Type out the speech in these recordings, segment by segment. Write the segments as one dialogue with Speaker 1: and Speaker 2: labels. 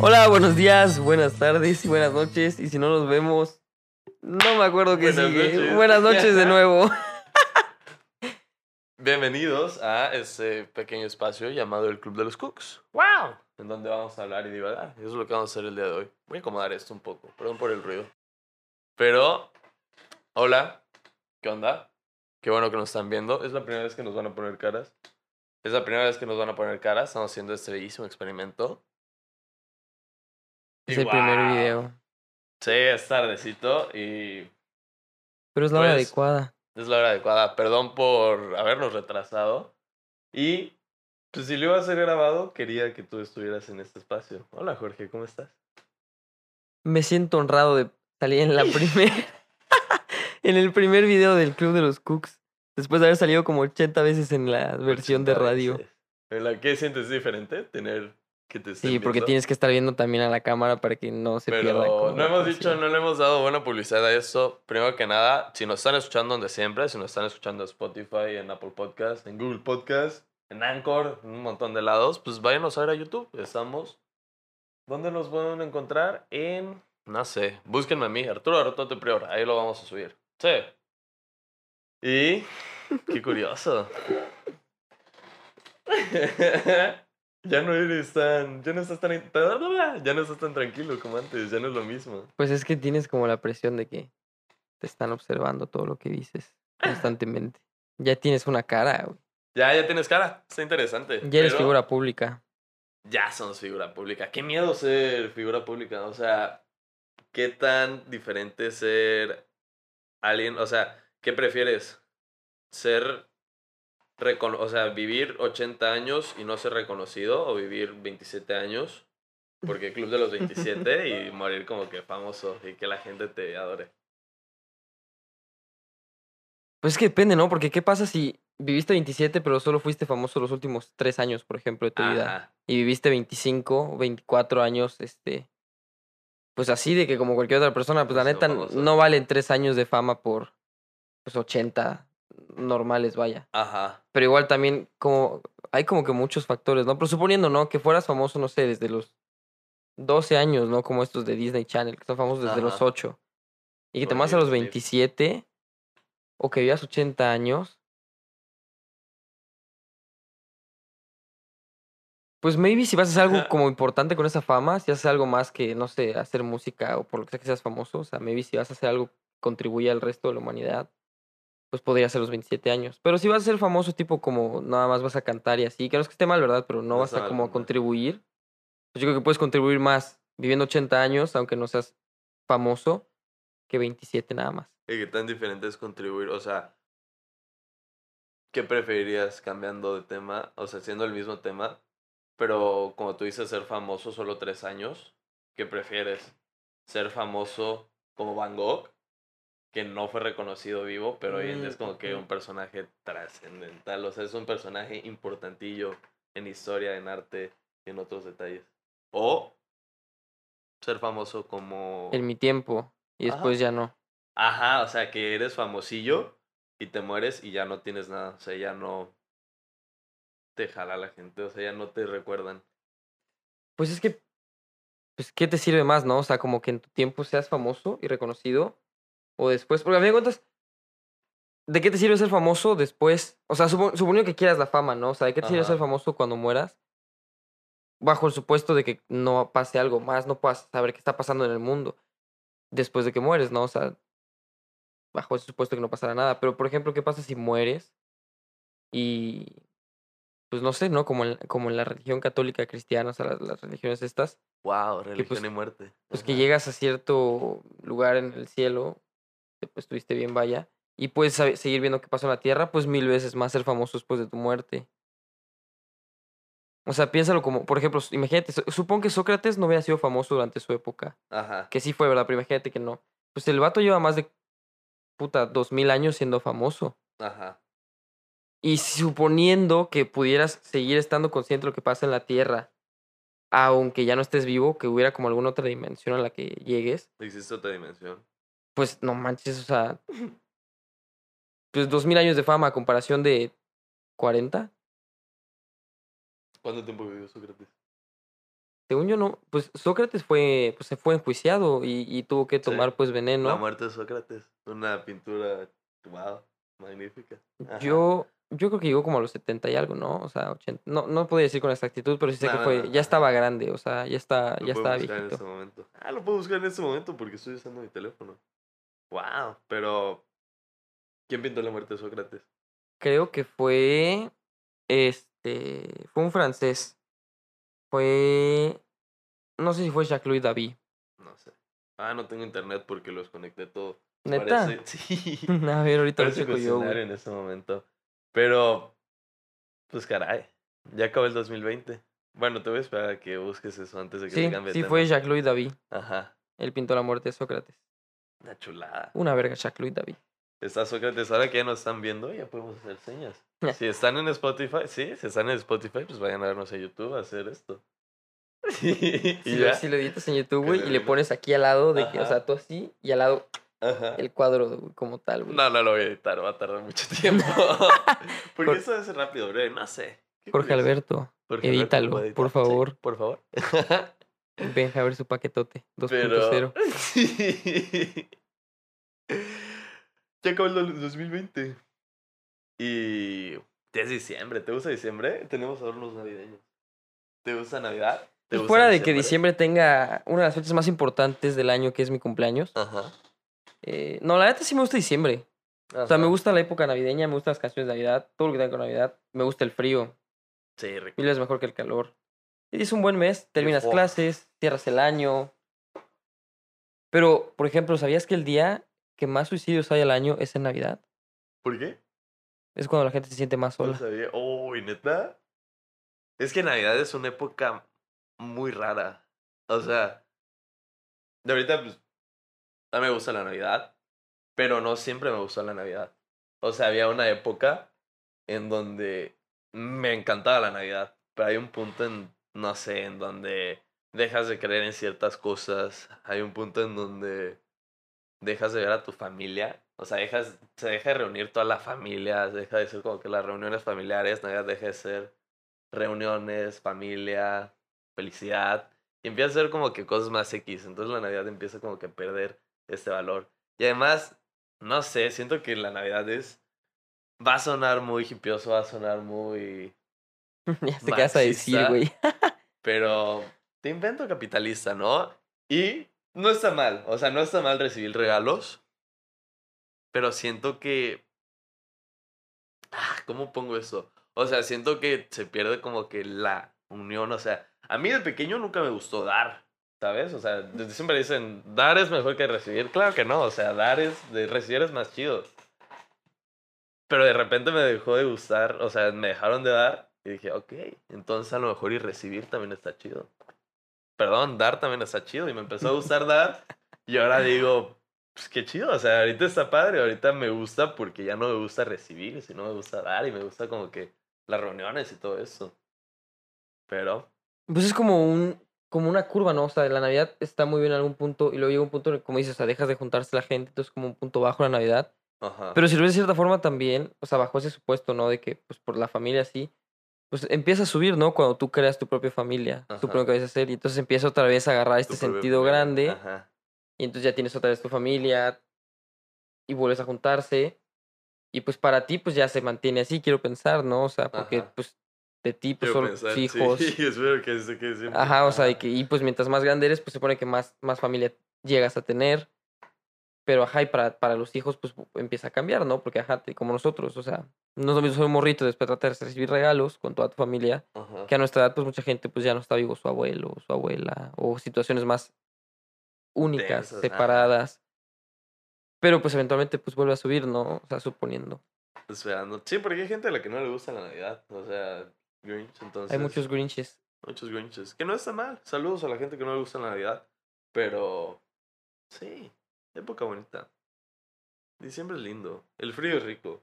Speaker 1: Hola, buenos días, buenas tardes y buenas noches. Y si no nos vemos, no me acuerdo qué
Speaker 2: Buenas
Speaker 1: sigue.
Speaker 2: noches.
Speaker 1: Buenas noches de nuevo.
Speaker 2: Bienvenidos a este pequeño espacio llamado el Club de los Cooks. ¡Wow! En donde vamos a hablar y divagar. Eso es lo que vamos a hacer el día de hoy. Voy a acomodar esto un poco. Perdón por el ruido. Pero, hola. ¿Qué onda? Qué bueno que nos están viendo. Es la primera vez que nos van a poner caras. Es la primera vez que nos van a poner caras. Estamos haciendo este bellísimo experimento.
Speaker 1: Es
Speaker 2: Y
Speaker 1: el primer video.
Speaker 2: Sí, es tardecito y
Speaker 1: Pero es la hora
Speaker 2: Pues,
Speaker 1: adecuada.
Speaker 2: Es la hora adecuada. Perdón por habernos retrasado. Y pues si lo iba a ser grabado, quería que tú estuvieras en este espacio. Hola Jorge, ¿cómo estás?
Speaker 1: Me siento honrado de salir en la primer. en el primer video del Club de los Cooks. Después de haber salido como 80 veces en la versión de
Speaker 2: 80
Speaker 1: radio.
Speaker 2: veces. ¿En la que sientes diferente? Tener que te
Speaker 1: Sí, porque
Speaker 2: viendo?
Speaker 1: tienes que estar viendo también a la cámara para que no se pierda.
Speaker 2: Pero
Speaker 1: como
Speaker 2: no hemos dicho, no le hemos dado buena publicidad a esto. Primero que nada, si nos están escuchando donde siempre, si nos están escuchando en Spotify, en Apple Podcast, en Google Podcast, en Anchor, en un montón de lados, pues váyanos a ver a YouTube. Estamos. ¿Dónde nos pueden encontrar? En. No sé. Búsquenme a mí, Arturo Artote Prior. Ahí lo vamos a subir. Sí. Y. Qué curioso. ya no eres tan. Ya no estás tan. Ya no estás tan tranquilo como antes. Ya no es lo mismo.
Speaker 1: Pues es que tienes como la presión de que te están observando todo lo que dices constantemente. Ya tienes una cara, güey.
Speaker 2: Ya, ya tienes cara. Está interesante.
Speaker 1: Ya eres
Speaker 2: pero
Speaker 1: figura pública.
Speaker 2: Ya somos figura pública. Qué miedo ser figura pública. O sea, qué tan diferente ser alguien. O sea, ¿qué prefieres? Ser. recono- o sea, vivir 80 años y no ser reconocido o vivir 27 años. Porque Club de los 27 y morir como que famoso y que la gente te adore.
Speaker 1: Pues es que depende, ¿no? Porque ¿qué pasa si viviste 27 pero solo fuiste famoso los últimos 3 años, por ejemplo, de tu vida? Y viviste 25 o 24 años, este... Pues así de que como cualquier otra persona, pues la
Speaker 2: Pues, no
Speaker 1: neta
Speaker 2: famoso.
Speaker 1: no valen 3 años de fama por pues 80 normales, vaya.
Speaker 2: Ajá.
Speaker 1: Pero igual también como hay como que muchos factores, ¿no? Pero suponiendo, ¿no? Que fueras famoso, no sé, desde los 12 años, ¿no? Como estos de Disney Channel, que son famosos desde los
Speaker 2: Ajá.
Speaker 1: 8. Y que te vas a los
Speaker 2: Will Smith.
Speaker 1: 27 o que vivas 80 años. Pues maybe si vas a hacer algo como importante con esa fama, si haces algo más que, no sé, hacer música o por lo que sea que seas famoso, o sea, maybe si vas a hacer algo que contribuye al resto de la humanidad, pues podría ser los 27 años. Pero si vas a ser famoso, tipo como nada más vas a cantar y así, que no es que esté mal, ¿verdad? Pero no,
Speaker 2: No
Speaker 1: vas a como a contribuir. Pues yo creo que puedes contribuir más viviendo 80 años, aunque no seas famoso, que 27 nada más.
Speaker 2: ¿Y qué tan diferente es contribuir? O sea, ¿qué preferirías cambiando de tema? O sea, siendo el mismo tema, pero como tú dices, ser famoso solo tres años. ¿Qué prefieres? ¿Ser famoso como Van Gogh, que no fue reconocido vivo, pero hoy en día es como que
Speaker 1: Mm,
Speaker 2: un personaje trascendental? O sea, es un personaje importantillo en historia, en arte y en otros detalles. O ser famoso como...
Speaker 1: En mi tiempo. Y
Speaker 2: Ajá.
Speaker 1: después ya no.
Speaker 2: Ajá, o sea, que eres famosillo y te mueres y ya no tienes nada. O sea, ya no te jala la gente, o sea, ya no te recuerdan.
Speaker 1: Pues es que, pues, ¿qué te sirve más, no? O sea, como que en tu tiempo seas famoso y reconocido. O después, porque a fin de cuentas, ¿de qué te sirve ser famoso después? O sea, supo- suponiendo que quieras la fama, ¿no? O sea, ¿de qué te sirve ser famoso cuando mueras? Bajo el supuesto de que no pase algo más, no puedas saber qué está pasando en el mundo después de que mueres, ¿no? O sea, bajo ese supuesto que no pasará nada. Pero, por ejemplo, ¿qué pasa si mueres y, pues no sé, ¿no? Como en, como en la religión católica cristiana, o sea, las, las religiones estas,
Speaker 2: Wow, religión
Speaker 1: pues-
Speaker 2: y muerte.
Speaker 1: pues que llegas a cierto lugar en el cielo, que, pues estuviste bien, vaya, y puedes seguir viendo qué pasó en la tierra, pues mil veces más ser famoso después de tu muerte. O sea, piénsalo como, por ejemplo, imagínate, su- supongo que Sócrates no hubiera sido famoso durante su época,
Speaker 2: Ajá.
Speaker 1: que sí fue, ¿verdad? Pero imagínate que no. Pues el vato lleva más de, puta, dos mil años siendo famoso.
Speaker 2: Ajá.
Speaker 1: Y suponiendo que pudieras seguir estando consciente de lo que pasa en la Tierra, aunque ya no estés vivo, que hubiera como alguna otra dimensión a la que llegues,
Speaker 2: Existe otra dimensión.
Speaker 1: Pues no manches, o sea, pues dos mil años de fama a comparación de 40.
Speaker 2: ¿Cuánto tiempo vivió Sócrates?
Speaker 1: Según yo no, pues Sócrates fue, pues se fue enjuiciado y, y tuvo que
Speaker 2: Sí.
Speaker 1: tomar pues
Speaker 2: La
Speaker 1: veneno.
Speaker 2: muerte de Sócrates. Una pintura, wow, magnífica. Ajá.
Speaker 1: Yo, yo creo que llegó como a los 70 y algo, ¿no? O sea, 80. No, no podía decir con exactitud, pero sí sé
Speaker 2: No,
Speaker 1: que
Speaker 2: no,
Speaker 1: fue,
Speaker 2: no,
Speaker 1: ya estaba grande, o sea, ya está,
Speaker 2: Lo
Speaker 1: ya
Speaker 2: puedo
Speaker 1: estaba
Speaker 2: buscar en este momento. Ah, lo puedo buscar en este momento porque estoy usando mi teléfono. Wow, pero ¿quién pintó la muerte de Sócrates?
Speaker 1: Creo que fue, este, fue un francés. Fue, no sé si fue Jacques-Louis David.
Speaker 2: No sé. Ah, no tengo internet porque los conecté todo.
Speaker 1: ¿Neta?
Speaker 2: Parece- sí.
Speaker 1: A ver, ahorita lo checo yo, güey.
Speaker 2: en este momento. Pero, pues caray, ya acabó el 2020. Bueno, te voy a esperar a que busques eso antes de que
Speaker 1: Sí,
Speaker 2: te cambie
Speaker 1: sí
Speaker 2: tema.
Speaker 1: fue Jacques-Louis David.
Speaker 2: Ajá,
Speaker 1: Él pintó la muerte de Sócrates.
Speaker 2: Una chulada.
Speaker 1: Una verga, Jacques-Louis David.
Speaker 2: Está Sócrates, ahora que ya nos están viendo, ya podemos hacer señas. Si están en Spotify, sí, si están en Spotify, pues vayan a vernos en YouTube a hacer esto. y
Speaker 1: Si
Speaker 2: ya.
Speaker 1: lo, si lo editas en YouTube, güey, y le pones aquí al lado de que, o sea, tú así, y al lado
Speaker 2: Ajá.
Speaker 1: el cuadro güey, como tal, güey.
Speaker 2: No, no lo voy a editar, va a tardar mucho tiempo. Porque
Speaker 1: Por-
Speaker 2: eso es rápido, breve, no sé. ¿Qué
Speaker 1: Jorge? Alberto,
Speaker 2: Jorge
Speaker 1: edítalo,
Speaker 2: ¿lo puede
Speaker 1: por?
Speaker 2: Sí,
Speaker 1: favor.
Speaker 2: por favor.
Speaker 1: ven a ver su paquetote 2.0.
Speaker 2: Pero. Sí. Ya acabó el do- 2020. Y. Ya es diciembre. ¿Te gusta diciembre? Tenemos adornos navideños. ¿Te gusta Navidad? ¿Te gusta
Speaker 1: fuera de que diciembre tenga una de las fechas más importantes del año, que es mi cumpleaños.
Speaker 2: Ajá.
Speaker 1: eh, no, la neta sí me gusta diciembre. O sea, me gusta la época navideña, me gustan las canciones de Navidad, todo lo que tenga con Navidad. Me gusta el frío,
Speaker 2: Sí, rico.
Speaker 1: mil veces mejor que el calor. Y es un buen mes, terminas clases, cierras el año. Pero, por ejemplo, ¿sabías que el día que más suicidios hay al año es en Navidad?
Speaker 2: ¿Por qué?
Speaker 1: Es cuando la gente se siente más
Speaker 2: No
Speaker 1: sola.
Speaker 2: sabía. Oh, ¿y neta? Es que Navidad es una época muy rara. O sea, de ahorita, pues, mí me gusta la Navidad, pero no siempre me gustó la Navidad. O sea, había una época en donde me encantaba la Navidad, pero hay un punto en, no sé, en donde dejas de creer en ciertas cosas, hay un punto en donde dejas de ver a tu familia, o sea, dejas, se deja de reunir toda la familia, deja de ser como que las reuniones familiares, Navidad deja de ser reuniones, familia, felicidad, y empieza a ser como que cosas más X, entonces la Navidad empieza como que a perder este valor. Y además, no sé, siento que la Navidad es, va a sonar muy hipioso, va a sonar muy,
Speaker 1: ya sé qué vas a decir, güey.
Speaker 2: Pero te invento capitalista, ¿no? Y no está mal, o sea, no está mal recibir regalos, pero siento que... Ah, ¿Cómo pongo eso? O sea, siento que se pierde como que la unión, o sea, a mí de pequeño nunca me gustó dar, ¿sabes? O sea, siempre dicen, dar es mejor que recibir. Claro que no, o sea, dar es, de recibir es más chido. Pero de repente me dejó de gustar, o sea, me dejaron de dar y dije, ok, entonces a lo mejor y recibir también está chido. Perdón, dar también está chido y me empezó a gustar dar y ahora digo, pues qué chido, o sea, ahorita está padre, ahorita me gusta porque ya no me gusta recibir, sino me gusta dar y me gusta como que las reuniones y todo eso. Pero,
Speaker 1: Pues es como un como una curva, ¿no? O sea, la Navidad está muy bien en algún punto y luego llega un punto, en el que, como dices, o sea, dejas de juntarse la gente, entonces como un punto bajo la Navidad.
Speaker 2: ajá.
Speaker 1: Pero si lo ves de cierta forma también, o sea, bajo ese supuesto, ¿no? De que, pues, por la familia sí, pues empieza a subir, ¿no? Cuando tú creas tu propia familia,
Speaker 2: Ajá.
Speaker 1: tú primero que vas a hacer, y entonces empieza otra vez a agarrar este
Speaker 2: Tu propia
Speaker 1: sentido
Speaker 2: familia,
Speaker 1: grande,
Speaker 2: Ajá.
Speaker 1: y entonces ya tienes otra vez tu familia, y vuelves a juntarse, y pues para ti, pues ya se mantiene así, quiero pensar, ¿no? O sea, porque,
Speaker 2: Ajá.
Speaker 1: pues, de ti, pues,
Speaker 2: Quiero
Speaker 1: son
Speaker 2: pensar,
Speaker 1: hijos.
Speaker 2: Sí, espero que se quede siempre.
Speaker 1: Ajá, o sea, y, que, y pues mientras más grande eres, pues se supone que más, más familia llegas a tener. Pero ajá, y para, para los hijos, pues empieza a cambiar, ¿no? Porque ajá, como nosotros, o sea, no es lo mismo ser un morrito después tratar de recibir regalos con toda tu familia,
Speaker 2: Ajá.
Speaker 1: que a nuestra edad, pues mucha gente, pues ya no está vivo su abuelo, su abuela, o situaciones más únicas,
Speaker 2: Densas, ajá.
Speaker 1: separadas. Pero pues eventualmente, pues vuelve a subir, ¿no? O sea, suponiendo.
Speaker 2: Esperando. Sí, porque hay gente a la que no le gusta la Navidad. O sea, Grinch, entonces.
Speaker 1: Hay muchos Grinches.
Speaker 2: Muchos Grinches. Que no está mal. Saludos a la gente que no le gusta la Navidad. Pero. Sí, época bonita. Diciembre es lindo. El frío es rico.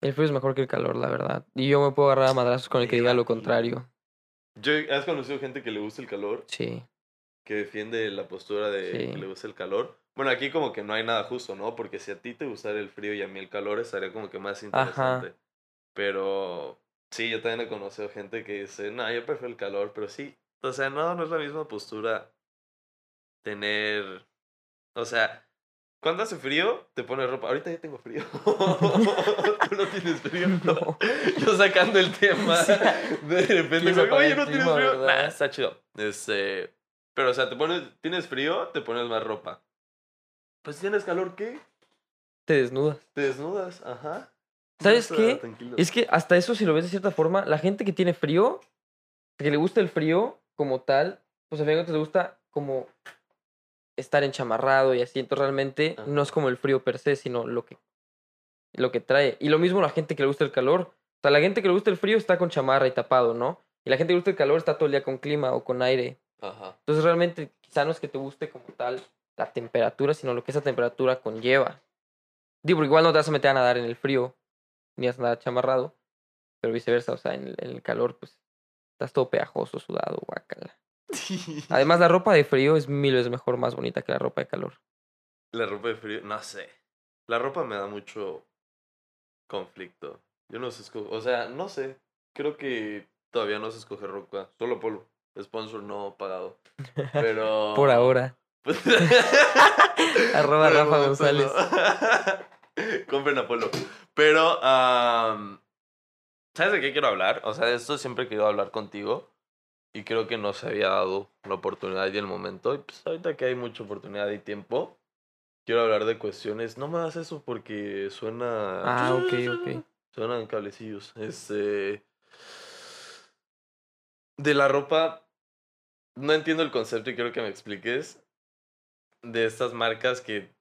Speaker 1: El frío es mejor que el calor, la verdad. Y yo me puedo agarrar a madrazos con el que diga lo contrario.
Speaker 2: Yo, ¿Has conocido gente que le gusta el calor?
Speaker 1: Sí.
Speaker 2: Que defiende la postura de
Speaker 1: Sí.
Speaker 2: que le gusta el calor. Bueno, aquí como que no hay nada justo, ¿no? Porque si a ti te gustara el frío y a mí el calor, estaría como que más interesante. Pero Sí, yo también he conocido gente que dice, no, yo prefiero el calor, pero sí. O sea, no, no es la misma postura tener. O sea, cuando hace frío, te pones ropa. Ahorita ya tengo frío. Tú no tienes frío.
Speaker 1: No.
Speaker 2: Yo sacando el tema. De repente, como, oye, no tienes frío. está chido. Este. Pero, o sea, te pones, tienes frío, te pones más ropa. Pues si tienes calor, ¿qué?
Speaker 1: Te desnudas.
Speaker 2: Te desnudas, ajá.
Speaker 1: ¿Sabes qué?
Speaker 2: tranquilo.
Speaker 1: Es que hasta eso, si lo ves de cierta forma, la gente que tiene frío, que le gusta el frío como tal, pues a fin de cuentas le gusta como estar enchamarrado y así. Entonces realmente no es como el frío per se, sino lo que, lo que trae. Y lo mismo la gente que le gusta el calor. O sea, la gente que le gusta el frío está con chamarra y tapado, ¿no? Y la gente que le gusta el calor está todo el día con clima o con aire.
Speaker 2: Ajá.
Speaker 1: Entonces realmente quizá no es que te guste como tal la temperatura, sino lo que esa temperatura conlleva. Digo, porque igual no te vas a meter a nadar en el frío, ni vas a nadar chamarrado, pero viceversa, o sea, en el, en el calor, pues estás todo pegajoso, sudado, guacala. Además, la ropa de frío es mil veces mejor, más bonita que la ropa de calor.
Speaker 2: La ropa de frío, no sé. La ropa me da mucho conflicto. Yo no sé escoger, o sea, no sé. Creo que todavía no se escoge ropa, solo polo. Sponsor no pagado. Pero.
Speaker 1: Por ahora. Arroba
Speaker 2: el
Speaker 1: Rafa González.
Speaker 2: Compren Apolo. Pero, am, ¿sabes de qué quiero hablar? O sea, de esto siempre he querido hablar contigo. Y creo que no se había dado la oportunidad y el momento. Y pues ahorita que hay mucha oportunidad y tiempo, quiero hablar de cuestiones. No me hagas eso porque suena.
Speaker 1: Ah, ok, ok.
Speaker 2: Suenan cablecillos. Este. De la ropa. No entiendo el concepto y quiero que me expliques. De estas marcas que.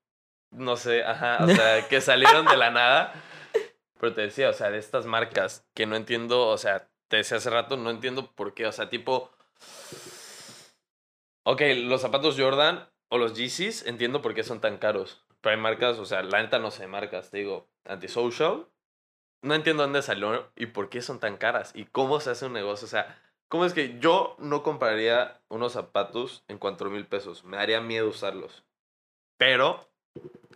Speaker 2: No sé, ajá. O sea, que salieron de la nada. Pero te decía, o sea, de estas marcas que no entiendo. O sea, te decía hace rato, no entiendo por qué. O sea, tipo. Ok, los zapatos Jordan o los Yeezys, entiendo por qué son tan caros. Pero hay marcas, o sea, la neta no sé marcas, te digo, Antisocial. No entiendo dónde salió y por qué son tan caras y cómo se hace un negocio. O sea, ¿cómo es que yo no compraría unos zapatos en cuatro mil pesos? Me daría miedo usarlos. Pero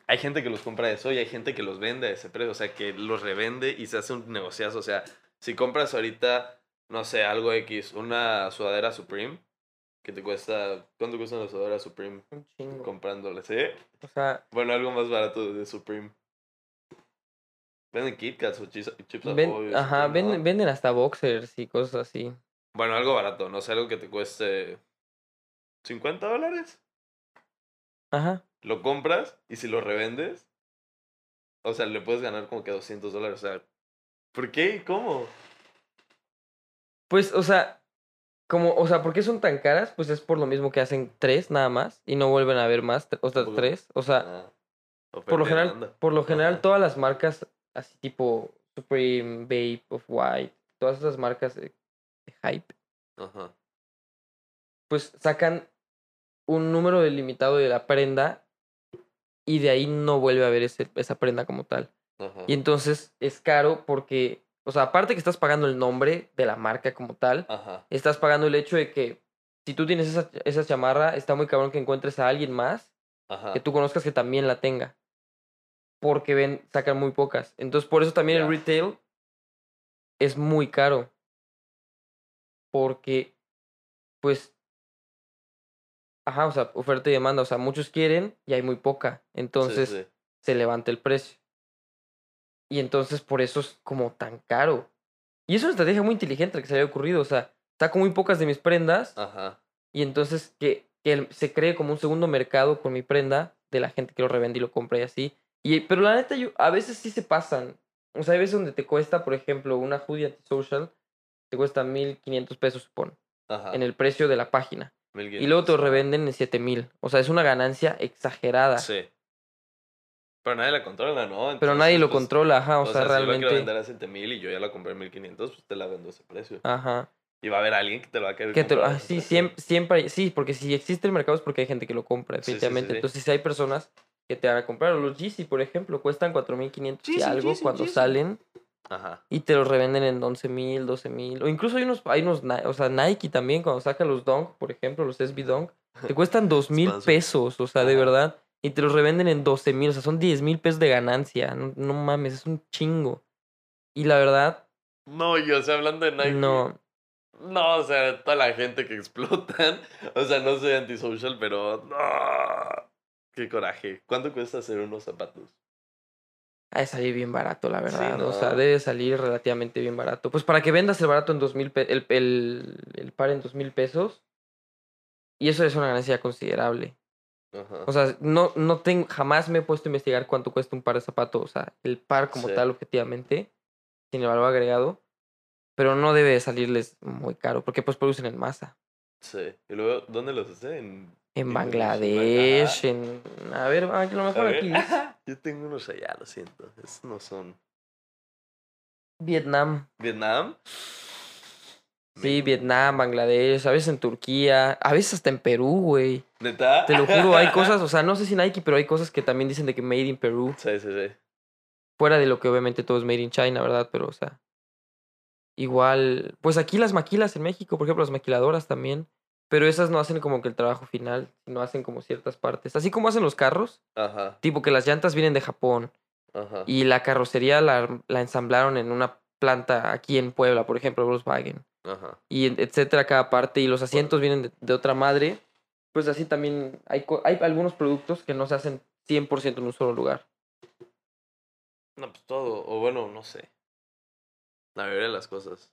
Speaker 2: hay gente que los compra de eso y hay gente que los vende a ese precio. O sea, que los revende y se hace un negociazo. O sea, si compras ahorita, no sé, algo X, una sudadera Supreme, que te cuesta. ¿Cuánto cuesta una sudadera Supreme?
Speaker 1: Un chingo.
Speaker 2: Comprándole, ¿sí?
Speaker 1: O sea,
Speaker 2: Bueno, algo más barato de Supreme. Venden Kit Kats o chips, chips
Speaker 1: ven-
Speaker 2: Ahoy,
Speaker 1: ajá, venden, venden hasta boxers y cosas así.
Speaker 2: Bueno, algo barato, no sé, algo que te cueste 50 dólares.
Speaker 1: Ajá.
Speaker 2: Lo compras y si lo revendes, o sea, le puedes ganar como que 200 dólares. O sea, ¿por qué? y ¿Cómo?
Speaker 1: Pues, o sea, como, o sea, ¿por qué son tan caras? Pues es por lo mismo que hacen tres nada más y no vuelven a haber más, o sea,
Speaker 2: Tampoco.
Speaker 1: tres. O sea,
Speaker 2: Ah,
Speaker 1: por lo general, por lo general
Speaker 2: Ajá.
Speaker 1: todas las marcas así tipo Supreme, Babe, of White, todas esas marcas de, de hype,
Speaker 2: Ajá.
Speaker 1: pues sacan un número delimitado de la prenda y de ahí no vuelve a haber ese, esa prenda como tal.
Speaker 2: Ajá.
Speaker 1: Y entonces es caro porque, o sea, aparte que estás pagando el nombre de la marca como tal,
Speaker 2: Ajá.
Speaker 1: estás pagando el hecho de que si tú tienes esa, esa chamarra, está muy cabrón que encuentres a alguien más
Speaker 2: Ajá.
Speaker 1: que tú conozcas que también la tenga. Porque ven, sacan muy pocas. Entonces, por eso también el retail es muy caro. Porque, pues, ajá, o sea, oferta y demanda. O sea, muchos quieren y hay muy poca.
Speaker 2: Sí,
Speaker 1: Entonces,
Speaker 2: sí.
Speaker 1: se levanta el precio. Y entonces, por eso es como tan caro. Y es una estrategia muy inteligente que se había ocurrido. O sea, saco muy pocas de mis prendas
Speaker 2: Ajá.
Speaker 1: y entonces que, que se cree como un segundo mercado con mi prenda de la gente que lo revende y lo compra y así. Y, pero la neta, yo, a veces sí se pasan. O sea, hay veces donde te cuesta, por ejemplo, una hoodie antisocial, te cuesta 1500 pesos, supone,
Speaker 2: Ajá.
Speaker 1: en el precio de la página. Y
Speaker 2: 1500,
Speaker 1: luego te lo revenden en 7000. O sea, es una ganancia exagerada.
Speaker 2: Sí. Pero nadie la controla, ¿no?
Speaker 1: Pero nadie lo
Speaker 2: pues,
Speaker 1: controla, ajá. O,
Speaker 2: O,
Speaker 1: sea,
Speaker 2: sea, si yo la quiero
Speaker 1: realmente.
Speaker 2: vender a 7000 y yo ya la compré en 1500, pues te la vendo a ese precio.
Speaker 1: Ajá.
Speaker 2: Y va a haber alguien que te lo va a querer
Speaker 1: Que te, lo-
Speaker 2: comprar
Speaker 1: ah,
Speaker 2: ese
Speaker 1: sí, siempre, siempre, sí, porque si existe el mercado es porque hay gente que lo compra,
Speaker 2: Sí, sí, sí,
Speaker 1: definitivamente.
Speaker 2: sí.
Speaker 1: Entonces, si hay personas que te van a comprar, o los Yeezy, por ejemplo, cuestan 4500 y algo
Speaker 2: Yeezy,
Speaker 1: cuando
Speaker 2: Yeezy.
Speaker 1: salen
Speaker 2: Ajá.
Speaker 1: y te los revenden en 11000, 12000. O incluso hay unos, hay unos, o sea, Nike también, cuando saca los Dunk, por ejemplo, los SB Dunk, te cuestan 2000
Speaker 2: Sponsor.
Speaker 1: pesos, o sea, de verdad. Y te los revenden en 12 mil, o sea, son 10 mil pesos de ganancia. No, no mames, es un chingo. Y la verdad,
Speaker 2: No, yo, o sea, hablando de Nike.
Speaker 1: No,
Speaker 2: No, o sea, toda la gente que explotan. O sea, no soy antisocial, pero. No. Qué coraje. ¿Cuánto cuesta hacer unos zapatos?
Speaker 1: ha de salir bien barato, la
Speaker 2: Sí,
Speaker 1: verdad. O sea, debe salir relativamente bien barato. Pues para que vendas el barato en dos mil el, el, el par en dos mil pesos. Y eso es una ganancia considerable.
Speaker 2: Ajá.
Speaker 1: O sea, no, no tengo, jamás me he puesto a investigar cuánto cuesta un par de zapatos. O sea, el par como
Speaker 2: Sí.
Speaker 1: tal, objetivamente, sin el valor agregado. Pero no debe de salirles muy caro, porque pues producen en masa.
Speaker 2: Sí. Y luego, ¿dónde los hace? En.
Speaker 1: Bangladesh, en... A ver, a lo
Speaker 2: A
Speaker 1: mejor
Speaker 2: ver.
Speaker 1: aquí.
Speaker 2: Yo tengo unos allá, lo siento. Esos no son.
Speaker 1: Vietnam.
Speaker 2: ¿Vietnam?
Speaker 1: Sí, Vietnam, Bangladesh, a veces en Turquía, a veces hasta en Perú, güey.
Speaker 2: ¿Neta?
Speaker 1: Te lo juro, hay cosas, o sea, no sé si Nike, pero hay cosas que también dicen de que made in Perú.
Speaker 2: Sí, sí, sí.
Speaker 1: Fuera de lo que obviamente todo es made in China, ¿verdad? Pero, o sea, igual, pues aquí las maquilas en México, por ejemplo, las maquiladoras también, pero esas no hacen como que el trabajo final, sino hacen como ciertas partes. Así como hacen los carros,
Speaker 2: Ajá.
Speaker 1: tipo que las llantas vienen de Japón
Speaker 2: Ajá.
Speaker 1: y la carrocería la, la ensamblaron en una planta aquí en Puebla, por ejemplo, Volkswagen.
Speaker 2: Ajá.
Speaker 1: y etcétera cada parte y los asientos vienen de, de otra madre, pues así también hay, hay algunos productos que no se hacen 100% en un solo lugar.
Speaker 2: No, pues todo. O bueno, no sé. La mayoría de las cosas.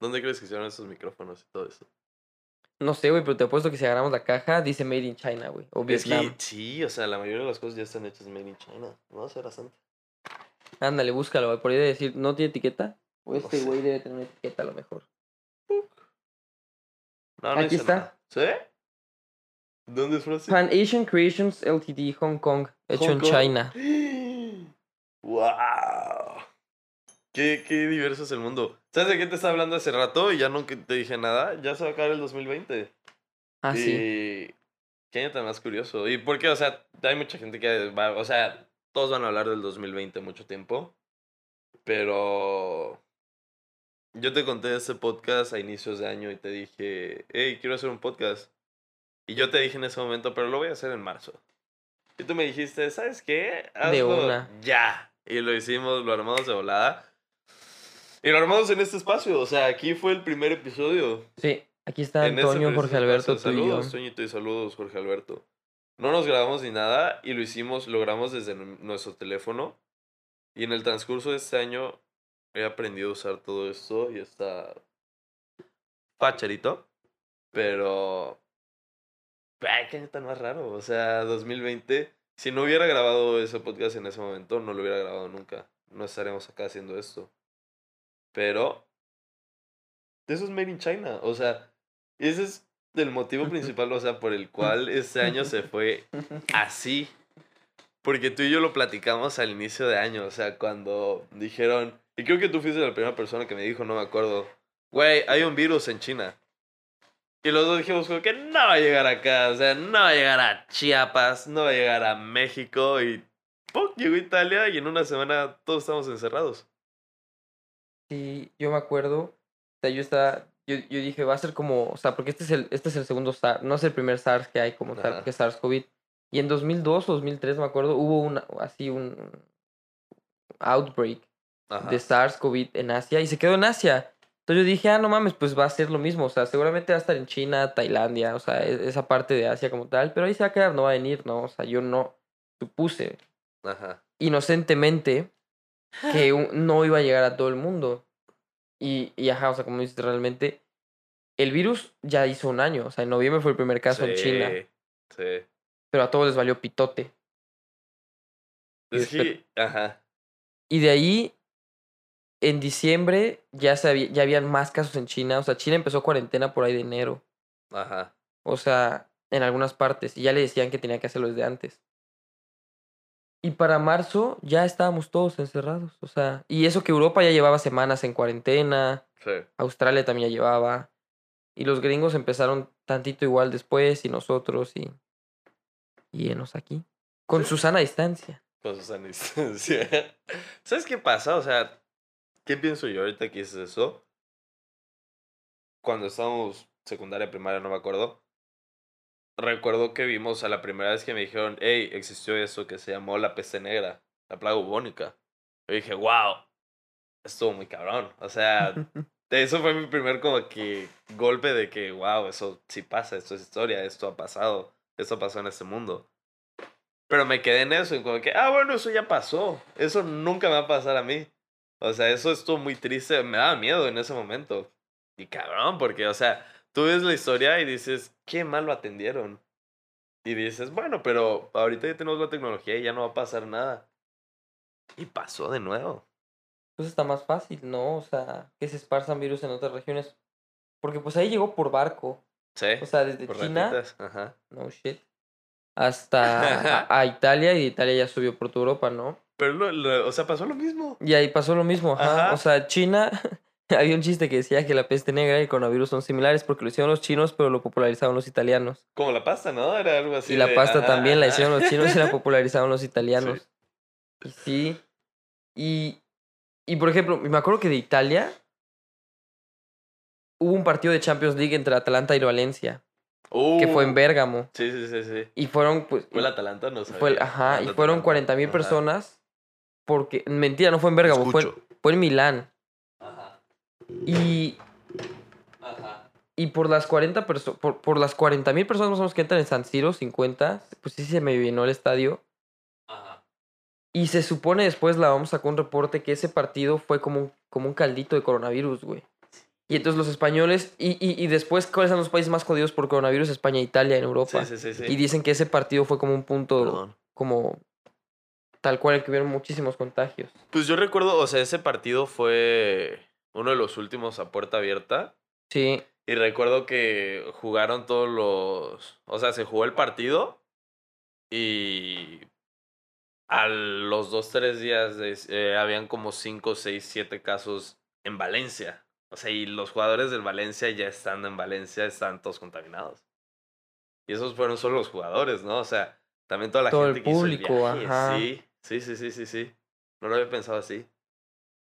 Speaker 2: ¿Dónde crees que hicieron esos micrófonos y todo eso?
Speaker 1: No sé, güey, pero te apuesto que si agarramos la caja dice Made in China, güey, o
Speaker 2: Es
Speaker 1: Vietnam.
Speaker 2: que sí, o sea, la mayoría de las cosas ya están hechas made in China. No será santo.
Speaker 1: Ándale, búscalo, güey, por ahí de decir, ¿no tiene etiqueta? O este güey debe tener una etiqueta a lo mejor.
Speaker 2: No, no
Speaker 1: Aquí está.
Speaker 2: nada. ¿Sí? ¿Dónde es Francia?
Speaker 1: Pan Asian Creations Ltd, Hong Kong, hecho
Speaker 2: Hong
Speaker 1: en
Speaker 2: Kong.
Speaker 1: China.
Speaker 2: ¡Wow! Qué, qué diverso es el mundo. ¿Sabes de qué te estaba hablando hace rato? Y ya no te dije nada. Ya se va a acabar el 2020.
Speaker 1: Ah, sí.
Speaker 2: Qué año tan más curioso. ¿Y por qué? O sea, hay mucha gente que va, o sea, todos van a hablar del 2020 mucho tiempo. Pero yo te conté este podcast a inicios de año y te dije, hey, quiero hacer un podcast. Y yo te dije en ese momento, pero lo voy a hacer en marzo. Y tú me dijiste, ¿sabes qué? Hazlo
Speaker 1: una.
Speaker 2: Ya. Y lo hicimos, lo armamos de volada. Y lo armamos en este espacio. O sea, aquí fue el primer episodio.
Speaker 1: Sí, aquí está
Speaker 2: En ese
Speaker 1: Antonio, Jorge Alberto,
Speaker 2: espacio.
Speaker 1: tú y yo.
Speaker 2: Saludos, Toñito, y saludos, Jorge Alberto. No nos grabamos ni nada y lo hicimos, lo grabamos desde nu- nuestro teléfono. Y en el transcurso de este año he aprendido a usar todo esto y está facherito. Pero... Ay, qué año tan más raro. O sea, 2020. Si no hubiera grabado ese podcast en ese momento, no lo hubiera grabado nunca. No estaríamos acá haciendo esto. Pero... Eso es made in China. O sea, ese es el motivo principal, o sea, por el cual este año se fue así. Porque tú y yo lo platicamos al inicio de año, o sea, cuando dijeron, y creo que tú fuiste la primera persona que me dijo, no me acuerdo, güey, hay un virus en China. Y los dos dijimos como que no va a llegar acá, o sea, no va a llegar a Chiapas, no va a llegar a México y ¡pum! llegó Italia y en una semana todos estamos encerrados.
Speaker 1: Sí, yo me acuerdo. O sea, yo estaba. Yo, yo dije, va a ser como. O sea, porque este es el, este es el segundo SARS. No es el primer SARS que hay como tal,
Speaker 2: Ajá.
Speaker 1: que es SARS-CoV. Y en 2002 o 2003, me acuerdo, hubo una, así un outbreak
Speaker 2: Ajá.
Speaker 1: de SARS-CoV en Asia y se quedó en Asia. Entonces yo dije, ah, no mames, pues va a ser lo mismo. O sea, seguramente va a estar en China, Tailandia, o sea, e- esa parte de Asia como tal. Pero ahí se va a quedar, no va a venir, ¿no? O sea, yo no supuse
Speaker 2: Ajá.
Speaker 1: inocentemente que un- no iba a llegar a todo el mundo. Y, y ajá, o sea, como dices, realmente el virus ya hizo un año. O sea, en noviembre fue el primer caso en China,
Speaker 2: Sí.
Speaker 1: Pero a todos les valió pitote.
Speaker 2: Es que, ajá.
Speaker 1: Y de ahí, en diciembre, ya, se había- ya habían más casos en China. O sea, China empezó cuarentena por ahí de enero.
Speaker 2: Ajá.
Speaker 1: O sea, en algunas partes. Y ya le decían que tenía que hacerlo desde antes. Y para marzo ya estábamos todos encerrados. O sea, y eso que Europa ya llevaba semanas en cuarentena.
Speaker 2: Sí.
Speaker 1: Australia también ya llevaba. Y los gringos empezaron tantito igual después y nosotros y... Y enos aquí. Con
Speaker 2: Sí.
Speaker 1: su sana distancia.
Speaker 2: Con Susana distancia. ¿Sabes qué pasa? O sea, ¿qué pienso yo ahorita que dices eso? Cuando estábamos secundaria, primaria, no me acuerdo. Recuerdo que vimos a la primera vez que me dijeron, hey, existió eso que se llamó la peste negra, la plaga bubónica. Yo dije, wow. estuvo muy cabrón. O sea, eso fue mi primer como que golpe de que, wow, eso sí pasa, esto es historia, esto ha pasado, esto pasó en este mundo. Pero me quedé en eso y como que, ah, bueno, eso ya pasó, eso nunca me va a pasar a mí. O sea, eso estuvo muy triste, me daba miedo en ese momento. Y cabrón, porque, o sea, tú ves la historia y dices, qué mal lo atendieron. Y dices, bueno, pero ahorita ya tenemos la tecnología y ya no va a pasar nada. Y pasó de nuevo.
Speaker 1: Pues está más fácil, ¿no? O sea, que se esparzan virus en otras regiones. Porque pues ahí llegó por barco.
Speaker 2: Sí.
Speaker 1: O sea, desde China,
Speaker 2: Ajá.
Speaker 1: no shit, hasta a, a Italia y Italia ya subió por toda Europa, ¿no?
Speaker 2: Pero, lo- lo- o sea, pasó lo mismo.
Speaker 1: Y ahí pasó lo mismo, ajá.
Speaker 2: Ajá.
Speaker 1: O sea, China, había un chiste que decía que la peste negra y el coronavirus son similares porque lo hicieron los chinos, pero lo popularizaron los italianos.
Speaker 2: Como la pasta, ¿no? Era algo así.
Speaker 1: y la
Speaker 2: de,
Speaker 1: pasta
Speaker 2: ajá,
Speaker 1: también la hicieron los chinos y la popularizaron los italianos. Y sí. Y, y por ejemplo, me acuerdo que de Italia hubo un partido de Champions League entre Atalanta y Valencia, que fue en
Speaker 2: Uh,
Speaker 1: Bérgamo.
Speaker 2: Sí, sí, sí, sí.
Speaker 1: Y fueron, pues,
Speaker 2: Fue el Atalanta, no sabía.
Speaker 1: fue el- ajá, y fueron
Speaker 2: Atalanta.
Speaker 1: 40 mil personas. Porque, mentira, no fue en Bérgamo, fue,
Speaker 2: Escucho.
Speaker 1: fue en Milán.
Speaker 2: Ajá.
Speaker 1: Y,
Speaker 2: Ajá.
Speaker 1: y por las 40 perso- por, por las 40 mil personas más o menos que entran en San Siro, 50, pues sí se me llenó el estadio.
Speaker 2: Ajá.
Speaker 1: Y se supone después la vamos sacó un reporte que ese partido fue como un, como un caldito de coronavirus, güey. Y entonces los españoles, y, y, y después, ¿cuáles son los países más jodidos por coronavirus? España Italia en Europa.
Speaker 2: Sí, sí, sí, sí.
Speaker 1: Y dicen que ese partido fue como un punto,
Speaker 2: Perdón.
Speaker 1: como tal cual, el que hubieron muchísimos contagios.
Speaker 2: Pues yo recuerdo, o sea, ese partido fue uno de los últimos a puerta abierta.
Speaker 1: Sí,
Speaker 2: Y recuerdo que jugaron todos los. O sea, se jugó el partido. Y. A los dos, tres días de- eh, habían como cinco, seis, siete casos en Valencia. O sea, y los jugadores del Valencia ya estando en Valencia están todos contaminados. Y esos fueron solo los jugadores, ¿no? O sea, también toda la
Speaker 1: Todo el
Speaker 2: gente hizo el
Speaker 1: público,
Speaker 2: viaje.
Speaker 1: ajá.
Speaker 2: Sí, sí, sí, sí, sí, sí. No lo había pensado así.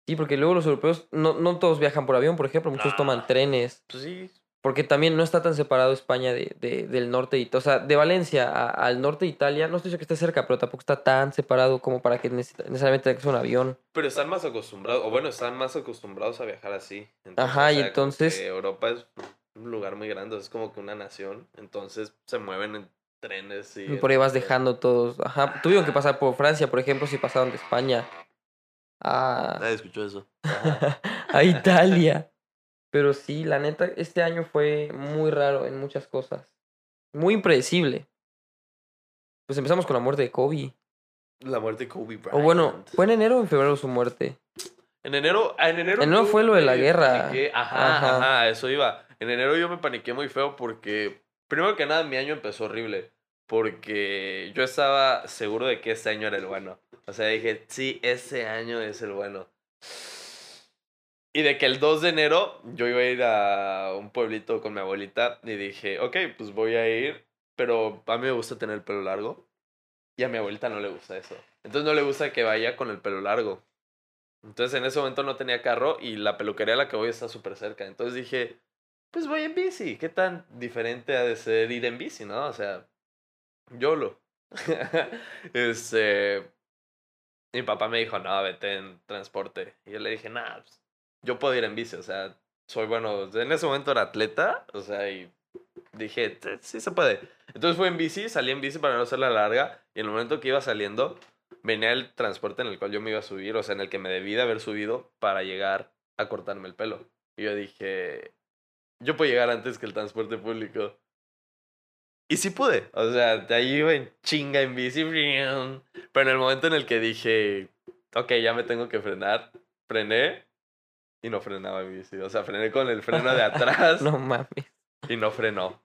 Speaker 1: sí, porque luego los europeos, no, no todos viajan por avión, por ejemplo, muchos toman trenes.
Speaker 2: Pues sí,
Speaker 1: Porque también no está tan separado España de, de- del norte de Italia. O sea, de Valencia a- al norte de Italia, no estoy diciendo que esté cerca, pero tampoco está tan separado como para que necesariamente tenga que ser un avión.
Speaker 2: Pero están más acostumbrados, o bueno, están más acostumbrados a viajar así. Entonces,
Speaker 1: Ajá,
Speaker 2: o
Speaker 1: y
Speaker 2: sea,
Speaker 1: entonces-
Speaker 2: Europa es un lugar muy grande, es como que una nación. Entonces se mueven en trenes y.
Speaker 1: por ahí vas
Speaker 2: en-
Speaker 1: dejando todos. Ajá, tuvieron que pasar por Francia, por ejemplo, si pasaron de España a,
Speaker 2: Nadie escuchó eso.
Speaker 1: a Italia. Pero sí, la neta, este año fue muy raro en muchas cosas. Muy impredecible. Pues empezamos con la muerte de Kobe.
Speaker 2: La muerte de Kobe Bryant.
Speaker 1: O bueno, ¿fue en enero o en febrero su muerte?
Speaker 2: En enero, en enero.
Speaker 1: En enero fue lo de la guerra.
Speaker 2: Ajá,
Speaker 1: Ajá.
Speaker 2: eso iba. En enero yo me paniqué muy feo porque, primero que nada, mi año empezó horrible. Porque yo estaba seguro de que este año era el bueno. O sea, dije, sí, ese año es el bueno. Y de que el 2 de enero yo iba a ir a un pueblito con mi abuelita y dije, ok, pues voy a ir, pero a mí me gusta tener el pelo largo y a mi abuelita no le gusta eso. Entonces no le gusta que vaya con el pelo largo. Entonces en ese momento no tenía carro y la peluquería a la que voy está súper cerca. Entonces dije, pues voy en bici. ¿Qué tan diferente ha de ser ir en bici, no? O sea, YOLO. este, mi papá me dijo, no, vete en transporte. Y yo le dije, nah, pues, yo puedo ir en bici. O sea, soy bueno. En ese momento era atleta. O sea, y dije, "T- sí se puede. Entonces fui en bici, salí en bici para no hacerla larga. Y en el momento que iba saliendo, venía el transporte en el cual yo me iba a subir, o sea, en el que me debí de haber subido para llegar a cortarme el pelo. Y yo dije, yo puedo llegar antes que el transporte público. Y sí pude, o sea, de ahí iba en chinga en bici, pero en el momento en el que dije, ok, ya me tengo que frenar, frené y no frenaba mi bici. O sea, frené con el freno de atrás
Speaker 1: No mames.
Speaker 2: y no frenó.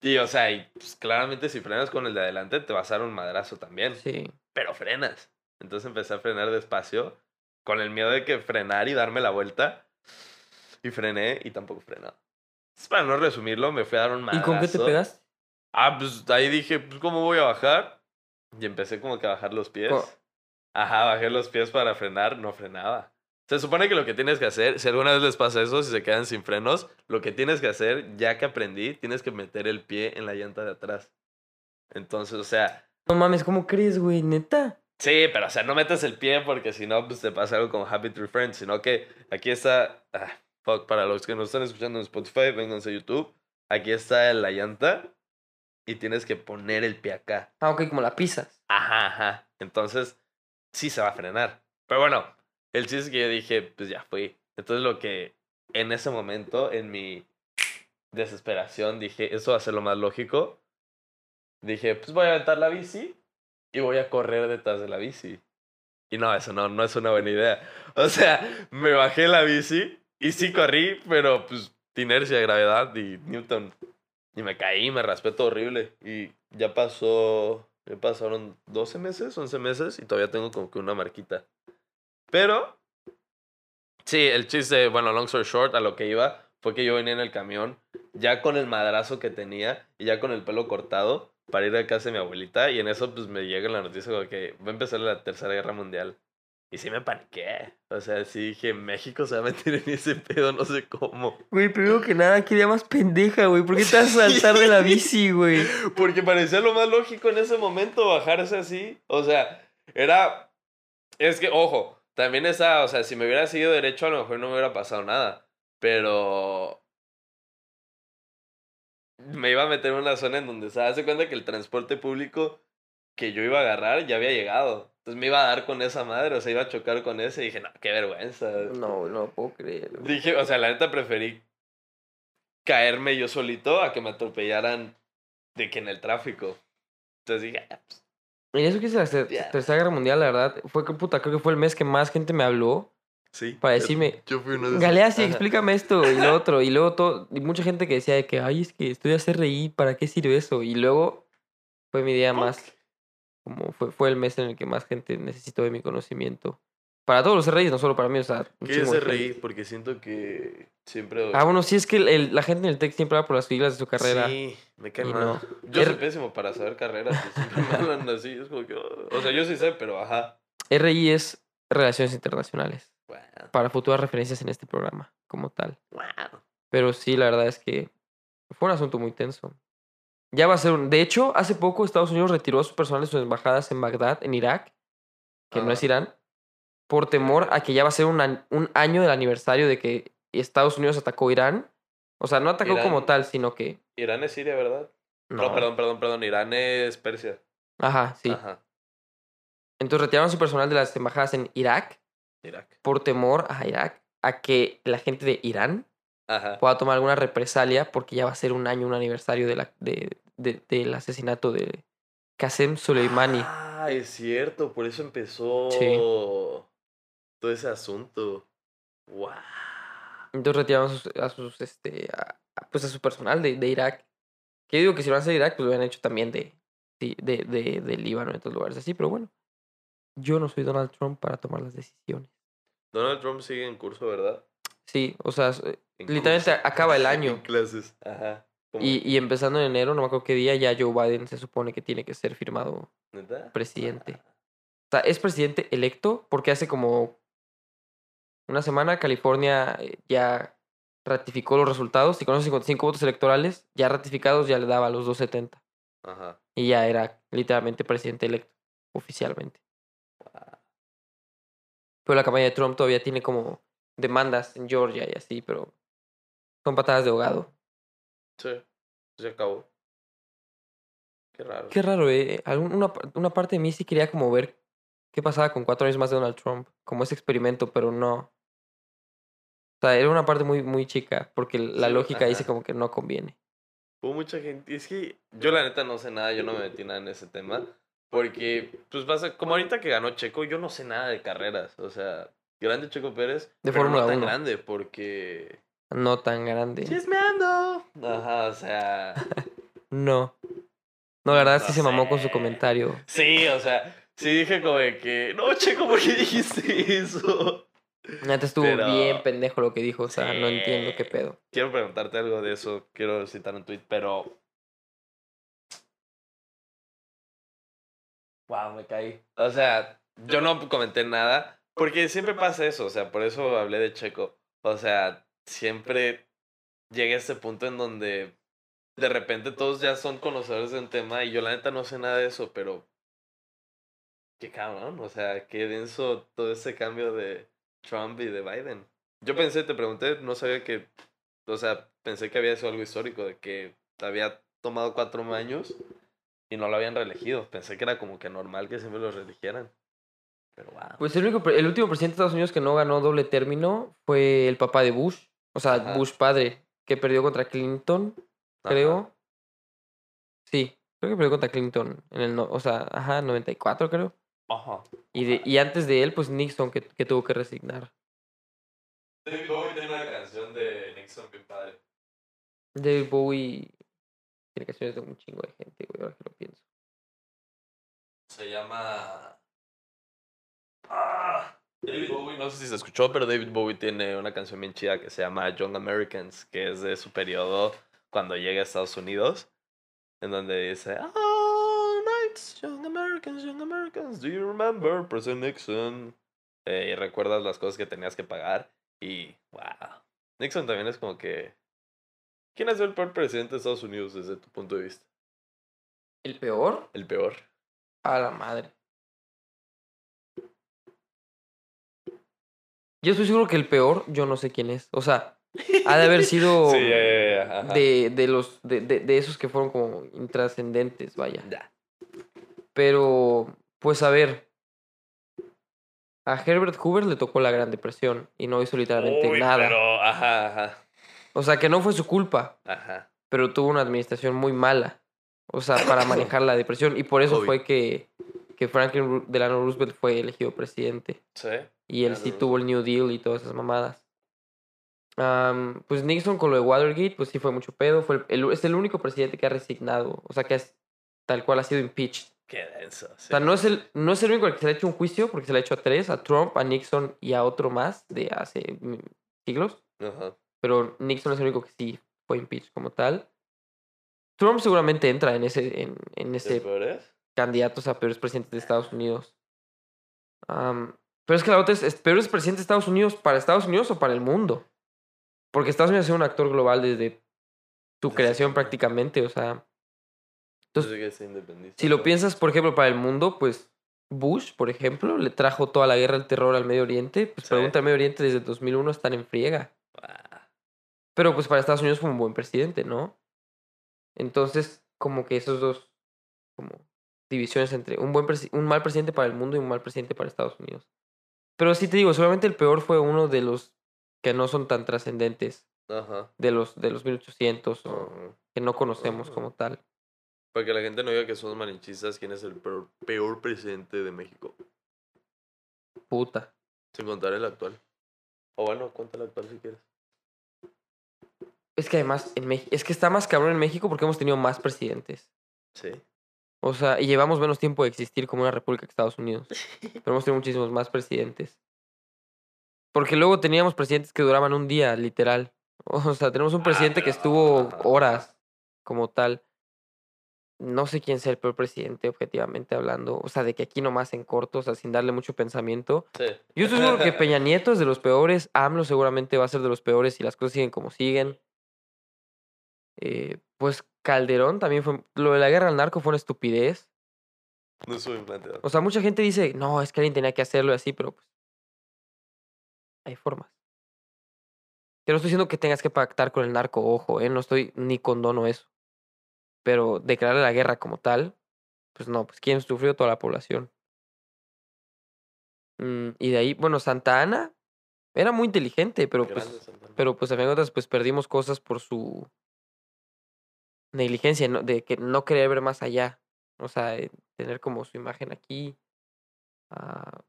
Speaker 2: Y, o sea, y, pues, claramente si frenas con el de adelante te vas a dar un madrazo también
Speaker 1: Sí.
Speaker 2: pero frenas. Entonces empecé a frenar despacio, con el miedo de que frenar y darme la vuelta. Y frené y tampoco frenó. Entonces, Para no resumirlo, me fui a dar un
Speaker 1: ¿Y
Speaker 2: madrazo.
Speaker 1: con qué te pegas?
Speaker 2: Ah, pues ahí dije, pues ¿cómo voy a bajar? Y empecé como que a bajar los pies. Ajá, bajé los pies para frenar, no frenaba. Se supone que lo que tienes que hacer, si alguna vez les pasa eso, si se quedan sin frenos, lo que tienes que hacer, ya que aprendí, tienes que meter el pie en la llanta de atrás. Entonces, o sea,
Speaker 1: No mames, ¿cómo crees, güey? ¿Neta?
Speaker 2: Sí, pero o sea, no metas el pie porque si no, pues te pasa algo como Happy Tree Friends, sino que aquí está, ah, fuck, para los que nos están escuchando en Spotify, vénganse a YouTube, aquí está la llanta y tienes que poner el pie acá.
Speaker 1: Ah, ok, como la pisas.
Speaker 2: Ajá, ajá. Entonces, sí se va a frenar. Pero bueno, el chiste es que yo dije, pues ya fui. Entonces lo que en ese momento, en mi desesperación, dije, eso va a ser lo más lógico. Dije, pues voy a aventar la bici y voy a correr detrás de la bici. Y no, eso no, no es una buena idea. O sea, me bajé la bici y sí corrí, pero pues inercia, gravedad y Newton. Y me caí, me raspé todo horrible. Y ya pasó, me pasaron 12 meses, 11 meses y todavía tengo como que una marquita. Pero, sí, el chiste, bueno, long story short, a lo que iba, fue que yo venía en el camión, ya con el madrazo que tenía y ya con el pelo cortado, para ir a casa de mi abuelita. Y en eso, pues me llega la noticia como que va a empezar la Tercera Guerra Mundial. Y sí me paniqué. O sea, sí dije, México se va a meter en ese pedo, no sé cómo.
Speaker 1: Güey, primero que nada, quería más pendeja, güey. ¿Por qué te vas a saltar de la bici, güey?
Speaker 2: Porque parecía lo más lógico en ese momento bajarse así. O sea, era. Es que, ojo, también esa, o sea, si me hubiera seguido derecho, a lo mejor no me hubiera pasado nada. Pero. Me iba a meter en una zona en donde se hace cuenta que el transporte público que yo iba a agarrar ya había llegado. Entonces me iba a dar con esa madre, o sea, iba a chocar con ese y dije, no, qué vergüenza.
Speaker 1: No, no puedo creer. güey.
Speaker 2: Dije, o sea, la neta preferí caerme yo solito a que me atropellaran de que en el tráfico. Entonces dije, ah, pues,
Speaker 1: Y eso que es la. Tercera Guerra Mundial, la verdad, fue que puta, creo que fue el mes que más gente me habló
Speaker 2: sí.
Speaker 1: para decirme,
Speaker 2: Yo fui uno de.
Speaker 1: Galeazzi,
Speaker 2: Ajá.
Speaker 1: explícame esto y lo otro. Y luego todo, y mucha gente que decía de que, ay, es que estoy CRI, ¿para qué sirve eso? Y luego fue mi día más, como fue, fue el mes en el que más gente necesitó de mi conocimiento. Para todos los RIs, no solo para mí, o sea,
Speaker 2: ¿Qué es RI? Porque siento que siempre...
Speaker 1: Ah, bueno, sí es que el- el- la gente en el TEC siempre va por las siglas de su carrera.
Speaker 2: Sí, me cae
Speaker 1: y
Speaker 2: mal.
Speaker 1: no.
Speaker 2: Yo soy
Speaker 1: Er-
Speaker 2: pésimo para saber carreras. siempre me hablan así. Es como que... oh, O sea, yo sí sé, pero ajá.
Speaker 1: RI es Relaciones Internacionales,
Speaker 2: Wow.
Speaker 1: para futuras referencias en este programa, como tal.
Speaker 2: Wow.
Speaker 1: Pero sí, la verdad es que fue un asunto muy tenso. Ya va a ser un... De hecho, hace poco Estados Unidos retiró a su personal de sus embajadas en Bagdad, en Irak, que no es. Irán, por temor a que ya va a ser un, un año del aniversario de que Estados Unidos atacó Irán. O sea, no atacó como
Speaker 2: Irán-
Speaker 1: tal, sino que...
Speaker 2: Irán es Siria, ¿verdad? No,
Speaker 1: No,
Speaker 2: perdón, perdón, perdón. Irán es Persia.
Speaker 1: Ajá, sí.
Speaker 2: Ajá.
Speaker 1: Entonces retiraron su personal de las embajadas en Irak
Speaker 2: Irak.
Speaker 1: por temor a Irak a que la gente de Irán
Speaker 2: Ajá.
Speaker 1: pueda tomar alguna represalia porque ya va a ser un año, un aniversario de la, de, de- del asesinato de Qasem Soleimani.
Speaker 2: Ah, es cierto. Por eso empezó
Speaker 1: Sí.
Speaker 2: Todo ese asunto. Wow.
Speaker 1: Entonces retiraron a sus, a sus, este, a- pues a su personal de, de Irak. Que digo que si lo van a hacer de Irak, pues lo hubieran hecho también de, de, de, de Líbano y otros lugares así, pero bueno. Yo no soy Donald Trump para tomar las decisiones.
Speaker 2: Donald Trump sigue en curso, ¿verdad?
Speaker 1: Sí, o sea,
Speaker 2: En
Speaker 1: literalmente
Speaker 2: curso.
Speaker 1: acaba el
Speaker 2: En
Speaker 1: año.
Speaker 2: clases. Ajá.
Speaker 1: Y, y empezando en enero, no me acuerdo qué día, ya Joe Biden se supone que tiene que ser firmado
Speaker 2: ¿Neta?
Speaker 1: presidente. O sea, es presidente electo porque hace como una semana California eh, ya ratificó los resultados y con esos 55 votos electorales ya ratificados ya le daba los 270
Speaker 2: Ajá.
Speaker 1: y ya era literalmente presidente electo oficialmente. Pero la campaña de Trump todavía tiene como demandas en Georgia y así, pero son patadas de ahogado.
Speaker 2: Sí. Se acabó. Qué raro.
Speaker 1: Qué raro, ¿eh? Una parte de mí sí quería como ver qué pasaba con cuatro años más de Donald Trump, como ese experimento, pero no. O sea, era una parte muy, muy chica, porque la
Speaker 2: Sí,
Speaker 1: lógica dice como que no conviene.
Speaker 2: Hubo mucha gente. Es que yo la neta no sé nada, yo no me metí nada en ese tema. Porque, pues pasa, como ahorita que ganó Checo, yo no sé nada de carreras. O sea, grande Checo Pérez.
Speaker 1: De
Speaker 2: pero
Speaker 1: Fórmula
Speaker 2: no tan
Speaker 1: 1.
Speaker 2: grande, porque.
Speaker 1: No tan grande.
Speaker 2: ¡Chismeando! Ajá, o sea.
Speaker 1: No. No, la verdad sí
Speaker 2: No
Speaker 1: se mamó con su comentario.
Speaker 2: Sí, o sea, sí dije como de que. No, Checo, ¿por qué dijiste eso?
Speaker 1: Neta estuvo
Speaker 2: Pero-
Speaker 1: bien pendejo lo que dijo, o sea, no entiendo qué pedo.
Speaker 2: Quiero preguntarte algo de eso. Quiero citar un tweet, pero. Wow, me caí. O sea, yo no comenté nada. Porque siempre pasa eso. O sea, por eso hablé de Checo. O sea, siempre llega a este punto en donde de repente todos ya son conocedores de un tema y yo la neta no sé nada de eso, pero Qué cabrón, o sea, qué denso todo ese cambio de Trump y de Biden. Yo pensé, te pregunté, no sabía que, o sea, pensé que había sido algo histórico, de que había tomado cuatro años y no lo habían reelegido. Pensé que era como que normal que siempre lo reeligieran. Pero wow.
Speaker 1: Pues el, único, el último presidente de Estados Unidos que no ganó doble término fue el papá de Bush. O sea,
Speaker 2: Ajá.
Speaker 1: Bush padre, que perdió contra Clinton,
Speaker 2: Ajá.
Speaker 1: creo. Sí, creo que perdió contra Clinton. En el, no- o sea, ajá, 94 creo.
Speaker 2: Ajá.
Speaker 1: Y, de, y antes de él, pues Nixon, que, que tuvo que resignar.
Speaker 2: David Bowie tiene una canción de Nixon bien padre.
Speaker 1: David Bowie tiene canciones de un chingo de gente, güey, ahora que lo pienso.
Speaker 2: Se llama. Ah, David Bowie, no sé si se escuchó, pero David Bowie tiene una canción bien chida que se llama Young Americans, que es de su periodo cuando llega a Estados Unidos, en donde dice: Oh, Young Americans, Young Americans, do you remember President Nixon? Eh, y recuerdas las cosas que tenías que pagar. Y, wow. Nixon también es como que. ¿Quién es el peor presidente de Estados Unidos desde tu punto de vista?
Speaker 1: ¿El peor?
Speaker 2: El peor.
Speaker 1: A la madre. Yo estoy seguro que el peor, yo no sé quién es. O sea, ha de haber sido
Speaker 2: Sí,
Speaker 1: de, de los de, de, de esos que fueron como intrascendentes, vaya.
Speaker 2: Ya.
Speaker 1: Pero, pues a ver. A Herbert Hoover le tocó la Gran Depresión y no hizo literalmente
Speaker 2: Uy,
Speaker 1: nada.
Speaker 2: Pero, ajá, ajá,
Speaker 1: O sea, que no fue su culpa,
Speaker 2: ajá.
Speaker 1: pero tuvo una administración muy mala. O sea, para manejar la depresión. Y por eso fue que, que Franklin Delano Roosevelt fue elegido presidente.
Speaker 2: Sí.
Speaker 1: Y él sí tuvo el New Deal y todas esas mamadas. Am, pues Nixon con lo de Watergate, pues sí fue mucho pedo. Fue el- el- es el único presidente que ha resignado. O sea, que es tal cual ha sido impeached.
Speaker 2: Qué denso.
Speaker 1: O sea, no es, el, no es el único al que se le ha hecho un juicio, porque se le ha hecho a tres, a Trump, a Nixon y a otro más de hace mm, siglos.
Speaker 2: Ajá.
Speaker 1: Pero Nixon es el único que sí fue impeached como tal. Trump seguramente entra en ese, en, en ese
Speaker 2: ¿El peor es?
Speaker 1: candidatos a peores presidentes de Estados Unidos. Pero es que la otra es, es peores presidentes de Estados Unidos para Estados Unidos o para el mundo. Porque Estados Unidos sido un actor global desde su
Speaker 2: Desde
Speaker 1: creación prácticamente. O sea, Entonces, si lo piensas, por ejemplo, para el mundo, pues Bush, por ejemplo, le trajo toda la guerra al terror al Medio Oriente. Pues
Speaker 2: Sí.
Speaker 1: pregunta al Medio Oriente desde 2001 están en friega.
Speaker 2: Ah,
Speaker 1: Pero pues para Estados Unidos fue un buen presidente, ¿no? Entonces, como que esos dos, como divisiones entre un buen presi- un mal presidente para el mundo y un mal presidente para Estados Unidos. Pero sí te digo, solamente el peor fue uno de los que no son tan trascendentes,
Speaker 2: Ajá.
Speaker 1: de los de los 1800 o que no conocemos como tal.
Speaker 2: Para que la gente no diga que somos malinchistas, ¿quién es el peor, peor presidente de México?
Speaker 1: Puta.
Speaker 2: Sin contar el actual. O bueno, cuenta el actual si quieres.
Speaker 1: Es que además en México, es que está más cabrón en México porque hemos tenido más presidentes.
Speaker 2: Sí.
Speaker 1: O sea, y llevamos menos tiempo de existir como una república que Estados Unidos. Pero hemos tenido muchísimos más presidentes. Porque luego teníamos presidentes que duraban un día, literal. O sea, tenemos un presidente que estuvo horas como tal. No sé quién sea el peor presidente, objetivamente hablando. O sea, de que aquí nomás en corto, o sea, sin darle mucho pensamiento.
Speaker 2: Sí.
Speaker 1: Yo estoy seguro que Peña Nieto es de los peores. AMLO seguramente va a ser de los peores si las cosas siguen como siguen. Eh, pues Calderón también fue. Lo de la guerra al narco fue una estupidez.
Speaker 2: No bien planteado.
Speaker 1: O sea, mucha gente dice, no, es que alguien tenía que hacerlo y así, pero pues. Hay formas. Que no estoy diciendo que tengas que pactar con el narco, ojo, ¿eh? No estoy ni condono eso. Pero declarar la guerra como tal, pues no, pues ¿quién sufrió? Toda la población. Mm, y de ahí, bueno, Santa Ana era muy inteligente, pero pues.
Speaker 2: Grande.
Speaker 1: Pero pues a fin de cuentas, pues perdimos cosas por su negligencia, ¿no? de que no querer ver más allá. O sea, eh, tener como su imagen aquí. Ah,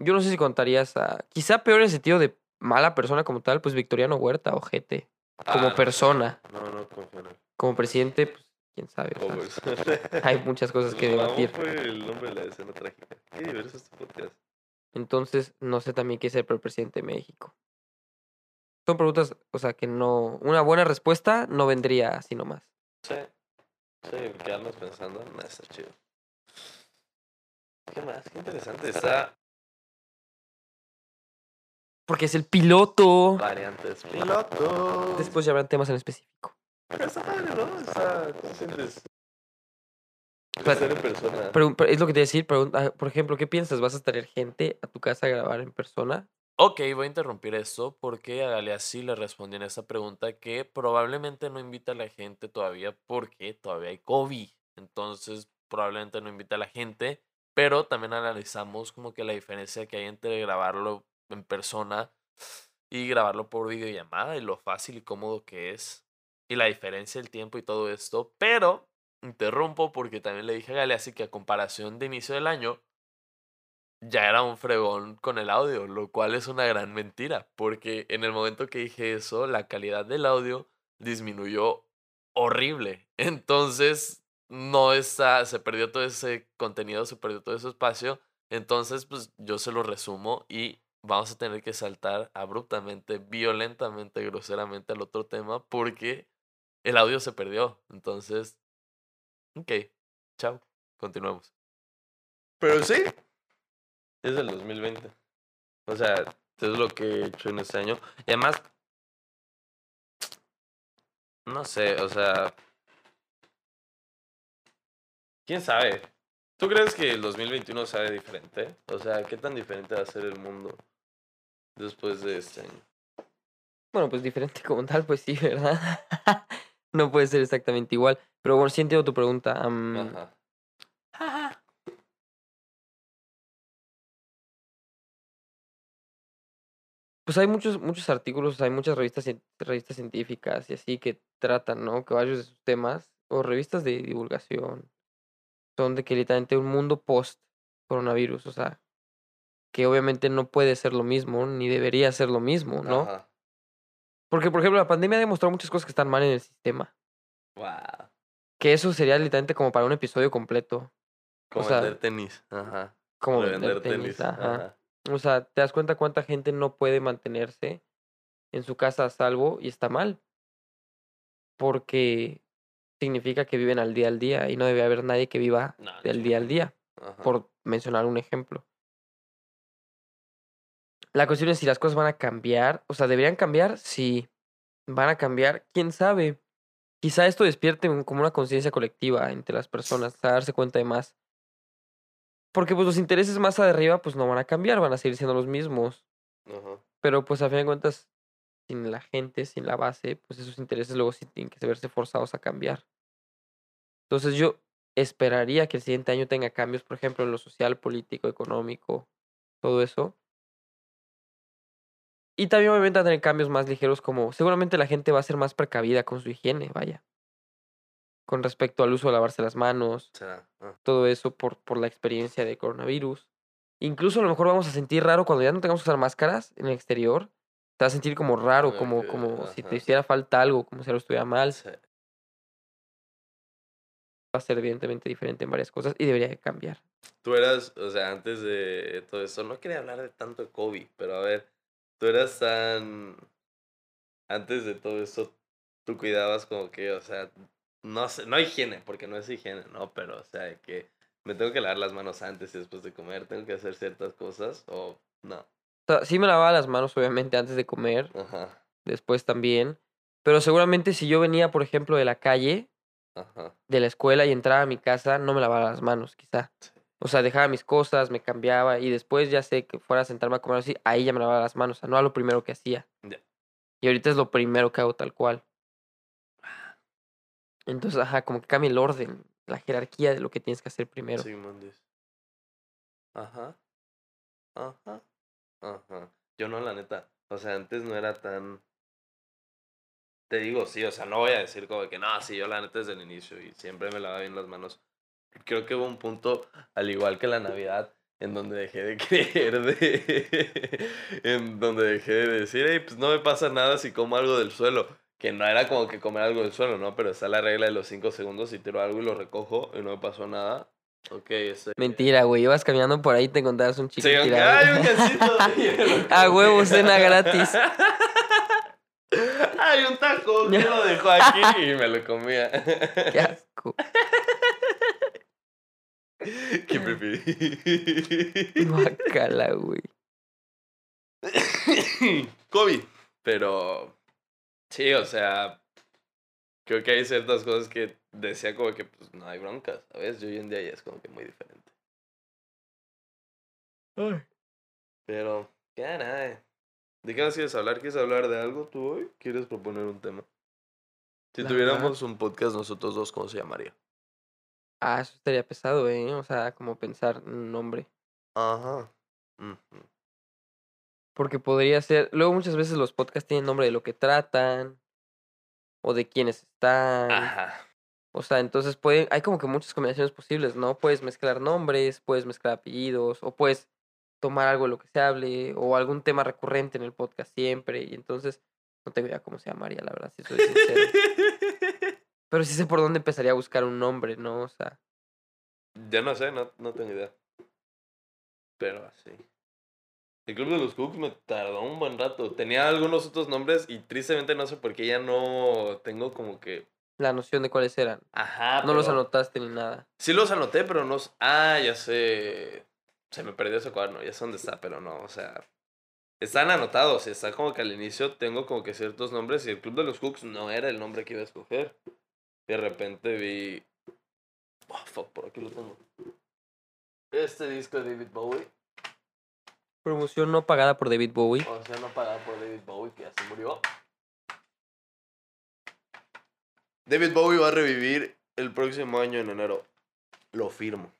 Speaker 1: yo no sé si contarías a. Quizá peor en el sentido de mala persona como tal, pues Victoriano Huerta o GT. Como
Speaker 2: Ah, no.
Speaker 1: persona.
Speaker 2: No, no en él.
Speaker 1: Como presidente, pues quién sabe. o sea,
Speaker 2: Covers.
Speaker 1: hay muchas cosas que debatir.
Speaker 2: fue el nombre de la escena trágica. Qué diverso este podcast.
Speaker 1: Entonces, no sé también qué es el presidente de México. Son preguntas, o sea, que no. Una buena respuesta no vendría así nomás.
Speaker 2: Sí. Sí, quedarnos pensando. No, está chido. ¿Qué más? Qué interesante. Está
Speaker 1: Porque es el piloto.
Speaker 2: variantes. Piloto.
Speaker 1: Después ya habrán temas en específico.
Speaker 2: Pero está padre, ¿no? Está. ¿Qué sientes? Crecer en persona.
Speaker 1: Pero, pero es lo que te iba a decir, pregunta, por ejemplo, ¿qué piensas? ¿Vas a traer gente a tu casa a grabar en persona?
Speaker 3: Ok, voy a interrumpir esto porque a Galea sí le respondí en esta pregunta que probablemente no invita a la gente todavía porque todavía hay COVID. Entonces, probablemente no invita a la gente, pero también analizamos como que la diferencia que hay entre grabarlo en persona y grabarlo por videollamada y lo fácil y cómodo que es y la diferencia del tiempo y todo esto. Pero interrumpo porque también le dije a Galea así que a comparación de inicio del año ya era un fregón con el audio, lo cual es una gran mentira, porque en el momento que dije eso, la calidad del audio disminuyó horrible. Entonces, no está, se perdió todo ese contenido, se perdió todo ese espacio. Entonces, pues yo se lo resumo y vamos a tener que saltar abruptamente, violentamente, groseramente al otro tema porque el audio se perdió. Entonces, ok, chao, continuemos.
Speaker 2: Pero sí, es del 2020. O sea, es lo que he hecho en este año. Y además, no sé, o sea, ¿quién sabe? ¿Tú crees que el 2021 sabe diferente? O sea, ¿qué tan diferente va a ser el mundo después de este año?
Speaker 1: Bueno, pues diferente como tal, pues sí, ¿verdad? no puede ser exactamente igual. Pero bueno, sí entiendo tu pregunta.
Speaker 2: Ajá.
Speaker 1: Pues hay muchos, muchos artículos, hay muchas revistas, revistas científicas y así que tratan, ¿no? Que varios de sus temas, o revistas de divulgación, son de que literalmente un mundo post coronavirus, o sea, que obviamente no puede ser lo mismo, ni debería ser lo mismo, ¿no?
Speaker 2: Ajá.
Speaker 1: Porque, por ejemplo, la pandemia ha demostrado muchas cosas que están mal en el sistema.
Speaker 2: Wow.
Speaker 1: Que eso sería literalmente como para un episodio completo.
Speaker 2: Como
Speaker 1: sea,
Speaker 2: vender tenis. Ajá.
Speaker 1: Como
Speaker 2: Revender
Speaker 1: vender tenis, ajá.
Speaker 2: Ajá.
Speaker 1: O sea, te das cuenta cuánta gente no puede mantenerse en su casa a salvo y está mal. Porque significa que viven al día al día y no debe haber nadie que viva
Speaker 2: No,
Speaker 1: del día al día,
Speaker 2: Ajá.
Speaker 1: por mencionar un ejemplo. La cuestión es si las cosas van a cambiar, o sea, deberían cambiar, sí. Van a cambiar, quién sabe. Quizá esto despierte como una conciencia colectiva entre las personas, a darse cuenta de más. Porque pues los intereses más arriba pues no van a cambiar, van a seguir siendo los mismos. Pero pues a fin de cuentas, sin la gente, sin la base, pues esos intereses luego sí tienen que verse forzados a cambiar. Entonces yo esperaría que el siguiente año tenga cambios, por ejemplo, en lo social, político, económico, todo eso. Y también obviamente a tener cambios más ligeros como seguramente la gente va a ser más precavida con su higiene, vaya. Con respecto al uso de lavarse las manos.
Speaker 2: Ah.
Speaker 1: todo eso por, por la experiencia de coronavirus. Incluso a lo mejor vamos a sentir raro cuando ya no tengamos que usar máscaras en el exterior. Te vas a sentir como raro,
Speaker 2: Como
Speaker 1: como, si te hiciera falta algo, como si algo estuviera mal.
Speaker 2: Sí.
Speaker 1: Va a ser evidentemente diferente en varias cosas y debería de cambiar.
Speaker 2: Tú eras, o sea, antes de todo esto, no quería hablar de tanto COVID, pero a ver, tú eras tan. Antes de todo esto, tú cuidabas como que, o sea, no sé, no higiene, porque no es higiene, ¿no? Pero, o sea, que me tengo que lavar las manos antes y después de comer, tengo que hacer ciertas cosas, o no.
Speaker 1: O sea, sí me lavaba las manos obviamente antes de comer,
Speaker 2: Ajá,
Speaker 1: después también. Pero seguramente si yo venía, por ejemplo, de la calle,
Speaker 2: ajá.
Speaker 1: de la escuela y entraba a mi casa, no me lavaba las manos, quizá.
Speaker 2: Sí.
Speaker 1: O sea, dejaba mis cosas, me cambiaba y después ya sé que fuera a sentarme a comer así, ahí ya me lavaba las manos, o sea, no a lo primero que hacía. Y ahorita es lo primero que hago tal cual. Entonces, ajá, como que cambia el orden, la jerarquía de lo que tienes que hacer primero.
Speaker 2: Sigmundis. Ajá. Ajá. Ajá. Yo no, la neta. O sea, antes no era tan. Te digo, sí, o sea, no voy a decir como que no, sí, yo la neta desde el inicio y siempre me lavaba bien las manos. Creo que hubo un punto, al igual que la Navidad, en donde dejé de creer de. en donde dejé de decir, hey, pues no me pasa nada si como algo del suelo. Que no era como que comer algo del suelo, ¿no? Pero está la regla de los 5 segundos y tiro algo y lo recojo y no me pasó nada. Ok, ese.
Speaker 1: Mentira, güey, ibas caminando por ahí y te encontrabas un chico
Speaker 2: Sí,
Speaker 1: tirado.
Speaker 2: hay un lo
Speaker 1: A huevo, cena gratis.
Speaker 2: Hay un taco, ¿quién lo dejó aquí? Y me lo comía.
Speaker 1: Qué asco.
Speaker 2: ¿Qué preferí?
Speaker 1: Guacala, güey.
Speaker 2: COVID. Pero sí, o sea, creo que hay ciertas cosas que decía como que pues no hay broncas, ¿sabes? Yo hoy en día ya es como que muy diferente. Pero, qué nada. ¿De qué más quieres hablar? ¿Quieres hablar de algo tú hoy? ¿Quieres proponer un tema? Si
Speaker 1: La
Speaker 2: tuviéramos un podcast nosotros dos, ¿cómo se llamaría?
Speaker 1: Ah, eso estaría pesado, ¿eh? O sea, como pensar un nombre.
Speaker 2: Ajá.
Speaker 1: Porque podría ser. Luego, muchas veces los podcasts tienen nombre de lo que tratan. O de quiénes están.
Speaker 2: Ajá.
Speaker 1: O sea, entonces pueden, hay como que muchas combinaciones posibles, ¿no? Puedes mezclar nombres, puedes mezclar apellidos, o puedes tomar algo de lo que se hable, o algún tema recurrente en el podcast siempre, y entonces no tengo idea cómo se llamaría, la verdad, si soy sincero. Pero sí sé por dónde empezaría a buscar un nombre, ¿no? O sea,
Speaker 2: ya no sé, no, no tengo idea. Pero así. El Club de los Cooks me tardó un buen rato. Tenía algunos otros nombres y tristemente no sé por qué ya no tengo como que...
Speaker 1: la noción de cuáles eran.
Speaker 2: Ajá.
Speaker 1: No los anotaste ni nada.
Speaker 2: Sí los anoté, pero no... Ah, ya sé. Se me perdió ese cuaderno, ya sé dónde está, pero no, o sea... Están anotados, está como que al inicio tengo como que ciertos nombres y el Club de los Cooks no era el nombre que iba a escoger. De repente vi... Oh, fuck, por aquí lo tengo. Este disco de David Bowie.
Speaker 1: Promoción no pagada por David Bowie.
Speaker 2: O sea, no pagada por David Bowie, que ya se murió. David Bowie va a revivir el próximo año en enero. Lo firmo.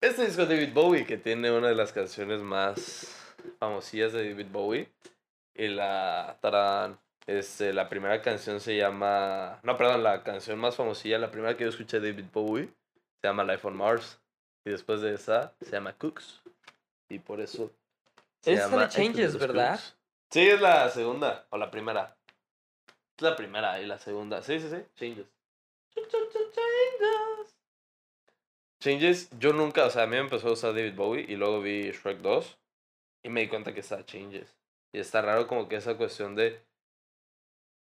Speaker 2: Este disco de David Bowie, que tiene una de las canciones más famosillas de David Bowie. Y la. tarán, este, la primera canción se llama. No, perdón, la canción más famosilla, la primera que yo escuché de David Bowie, se llama Life on Mars. Y después de esa, se llama Cooks. Y por eso. se
Speaker 1: Esa
Speaker 2: llama
Speaker 1: Changes, ¿verdad?
Speaker 2: Sí, es la segunda. O la primera. Es la primera y la segunda. Sí, sí, sí. Changes. Changes. Changes, yo nunca, o sea, a mí me empezó a usar David Bowie y luego vi Shrek 2 y me di cuenta que está Changes. Y está raro como que esa cuestión de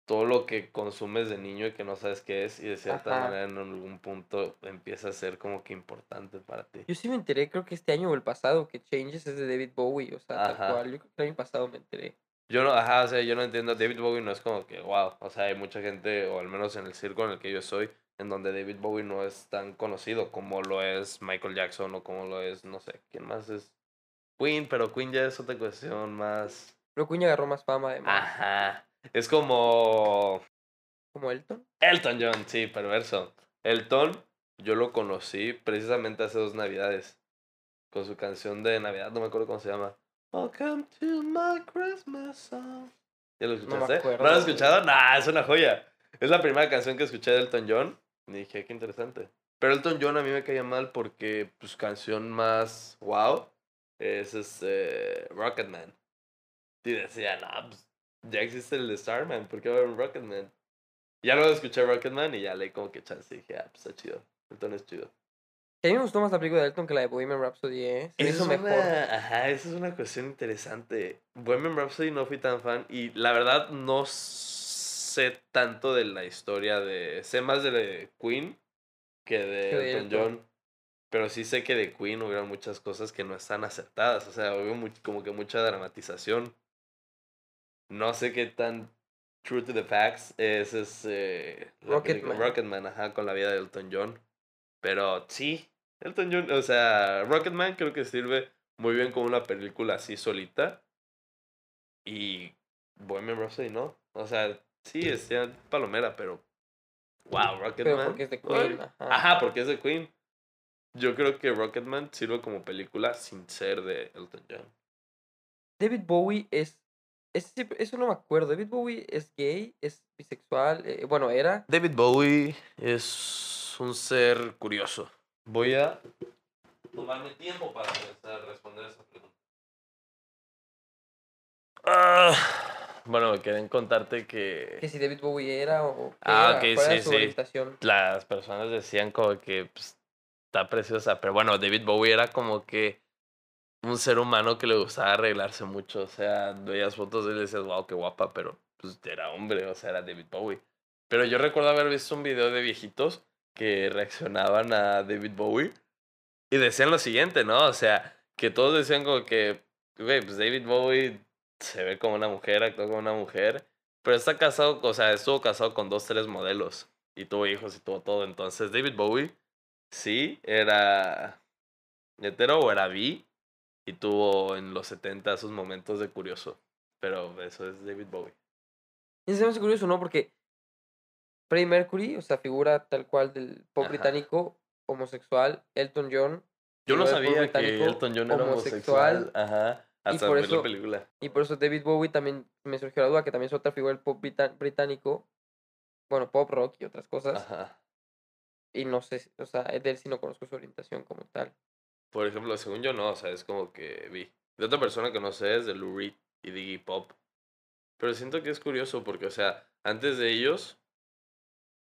Speaker 2: todo lo que consumes de niño y que no sabes qué es y de cierta
Speaker 1: Ajá.
Speaker 2: manera en algún punto empieza a ser como que importante para ti.
Speaker 1: Yo sí me enteré, creo que este año o el pasado, que Changes es de David Bowie. O sea,
Speaker 2: Ajá.
Speaker 1: tal cual. Yo creo que el año pasado me enteré.
Speaker 2: Yo no, ajá, o sea, yo no entiendo. David Bowie no es como que, wow. O sea, hay mucha gente, o al menos en el círculo en el que yo soy, en donde David Bowie no es tan conocido como lo es Michael Jackson o como lo es, no sé, ¿quién más es? Queen, pero Queen ya es otra cuestión más.
Speaker 1: Pero Queen agarró más fama, además.
Speaker 2: Ajá. Es como.
Speaker 1: Como Elton.
Speaker 2: Elton John, sí, perverso. Elton, yo lo conocí precisamente hace dos navidades. Con su canción de Navidad, no me acuerdo cómo se llama. Welcome to my Christmas song. ¿Ya lo escuchaste?
Speaker 1: acuerdo,
Speaker 2: ¿No lo has escuchado? Nah, es una joya. Es la primera canción que escuché de Elton John. Y dije, qué interesante. Pero Elton John a mí me caía mal porque pues, su canción más wow es este, Rocketman. Y decía, no, pues ya existe el de Starman, ¿por qué va a haber un Rocketman? Ya luego escuché Rocketman y ya leí como que chance y dije, ah, pues está chido. Elton es chido.
Speaker 1: A mí me gustó más la película de Elton que la de Bohemian Rhapsody, ¿eh? Se
Speaker 2: Esa
Speaker 1: hizo
Speaker 2: es
Speaker 1: mejor.
Speaker 2: una- ajá, esa es una cuestión interesante. Bohemian Rhapsody no fui tan fan y la verdad no sé tanto de la historia de... Sé más de Queen que de
Speaker 1: Que de
Speaker 2: Elton
Speaker 1: Elton.
Speaker 2: John. Pero sí sé que de Queen hubieron muchas cosas que no están acertadas. O sea, hubo mu- como que mucha dramatización. No sé qué tan true to the facts es ese...
Speaker 1: Rocketman.
Speaker 2: Rocketman, ajá, con la vida de Elton John. Pero sí, Elton John, o sea, Rocketman creo que sirve muy bien como una película así solita. Y Bohemian Rhapsody no. O sea, sí, es ya palomera, pero... Wow, Rocketman.
Speaker 1: Porque es de Queen. Ajá.
Speaker 2: Ajá, porque es de Queen. Yo creo que Rocketman sirve como película sin ser de Elton John.
Speaker 1: David Bowie es, es. Eso no me acuerdo. David Bowie es gay, es bisexual. eh, bueno, era.
Speaker 2: David Bowie es un ser curioso. Voy a tomarme tiempo para pensar, responder esa pregunta. Ah, bueno, me quedé en contarte
Speaker 1: Que
Speaker 2: que
Speaker 1: si David Bowie era o. qué
Speaker 2: Ah,
Speaker 1: era,
Speaker 2: ok,
Speaker 1: cuál era
Speaker 2: sí,
Speaker 1: su
Speaker 2: sí.
Speaker 1: orientación.
Speaker 2: las personas decían como que pues, está preciosa, pero bueno, David Bowie era como que un ser humano que le gustaba arreglarse mucho, o sea, veías fotos de él y decías, wow, qué guapa, pero pues era hombre, o sea, era David Bowie. Pero yo recuerdo haber visto un video de viejitos que reaccionaban a David Bowie y decían lo siguiente, ¿no? O sea, que todos decían como que, güey, pues David Bowie se ve como una mujer, actúa como una mujer, pero está casado, o sea, estuvo casado con dos, tres modelos. y tuvo hijos y tuvo todo. Entonces, David Bowie sí era hetero o era bi y tuvo en los 70 sus momentos de curioso. Pero eso es David Bowie.
Speaker 1: Y se me hace curioso, ¿no? Porque Freddie Mercury, o sea, figura tal cual del pop
Speaker 2: Ajá.
Speaker 1: británico, homosexual, Elton John,
Speaker 2: Yo no sabía que Elton John era homosexual.
Speaker 1: homosexual,
Speaker 2: Ajá. Hasta
Speaker 1: por
Speaker 2: ver la
Speaker 1: eso-
Speaker 2: película.
Speaker 1: y por eso David Bowie también me surgió la duda, que también es otra figura del pop británico, bueno, pop rock y otras cosas,
Speaker 2: Ajá.
Speaker 1: y no sé, o sea, de él sí no conozco su orientación como tal.
Speaker 2: Por ejemplo, según yo no, o sea, es como que vi. De otra persona que no sé es de Lou Reed y de Iggy Pop. Pero siento que es curioso porque, o sea, antes de ellos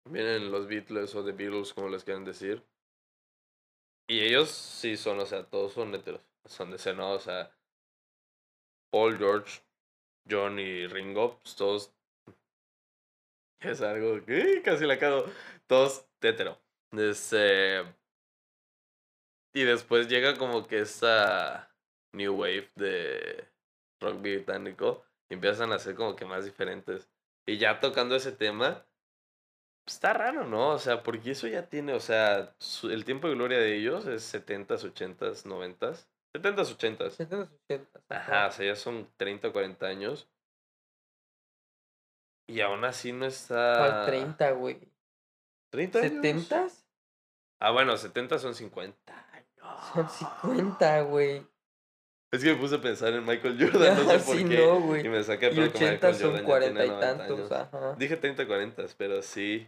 Speaker 2: vienen los Beatles o The Beatles, como les quieran decir. Y ellos sí son, o sea, todos son heteros. Son de ese, ¿no? O sea, Paul, George, John y Ringo, pues todos. Es algo que casi la cago. Todos hetero. Este. Y después llega como que esta new wave de rock británico y empiezan a ser como que más diferentes. Y ya tocando ese tema, pues, está raro, ¿no? O sea, porque eso ya tiene, o sea, su- el tiempo de gloria de ellos es 70s, 80s, 90s. 70s, 80s.
Speaker 1: 70s, 80s.
Speaker 2: Ajá, o sea, ya son 30 o 40 años. Y aún así no está...
Speaker 1: ¿Cuál 30, güey?
Speaker 2: ¿30 años?
Speaker 1: ¿70s?
Speaker 2: Ah, bueno, 70 son 50 años.
Speaker 1: Son 50, güey.
Speaker 2: Es que me puse a pensar en Michael Jordan, no sé por
Speaker 1: Sí,
Speaker 2: qué.
Speaker 1: no.
Speaker 2: Y me saqué
Speaker 1: Y
Speaker 2: pero que
Speaker 1: 80
Speaker 2: Michael
Speaker 1: son
Speaker 2: Jordan ya
Speaker 1: 40
Speaker 2: tiene
Speaker 1: y
Speaker 2: 90
Speaker 1: tantos, ajá.
Speaker 2: Dije 30, 40, pero sí.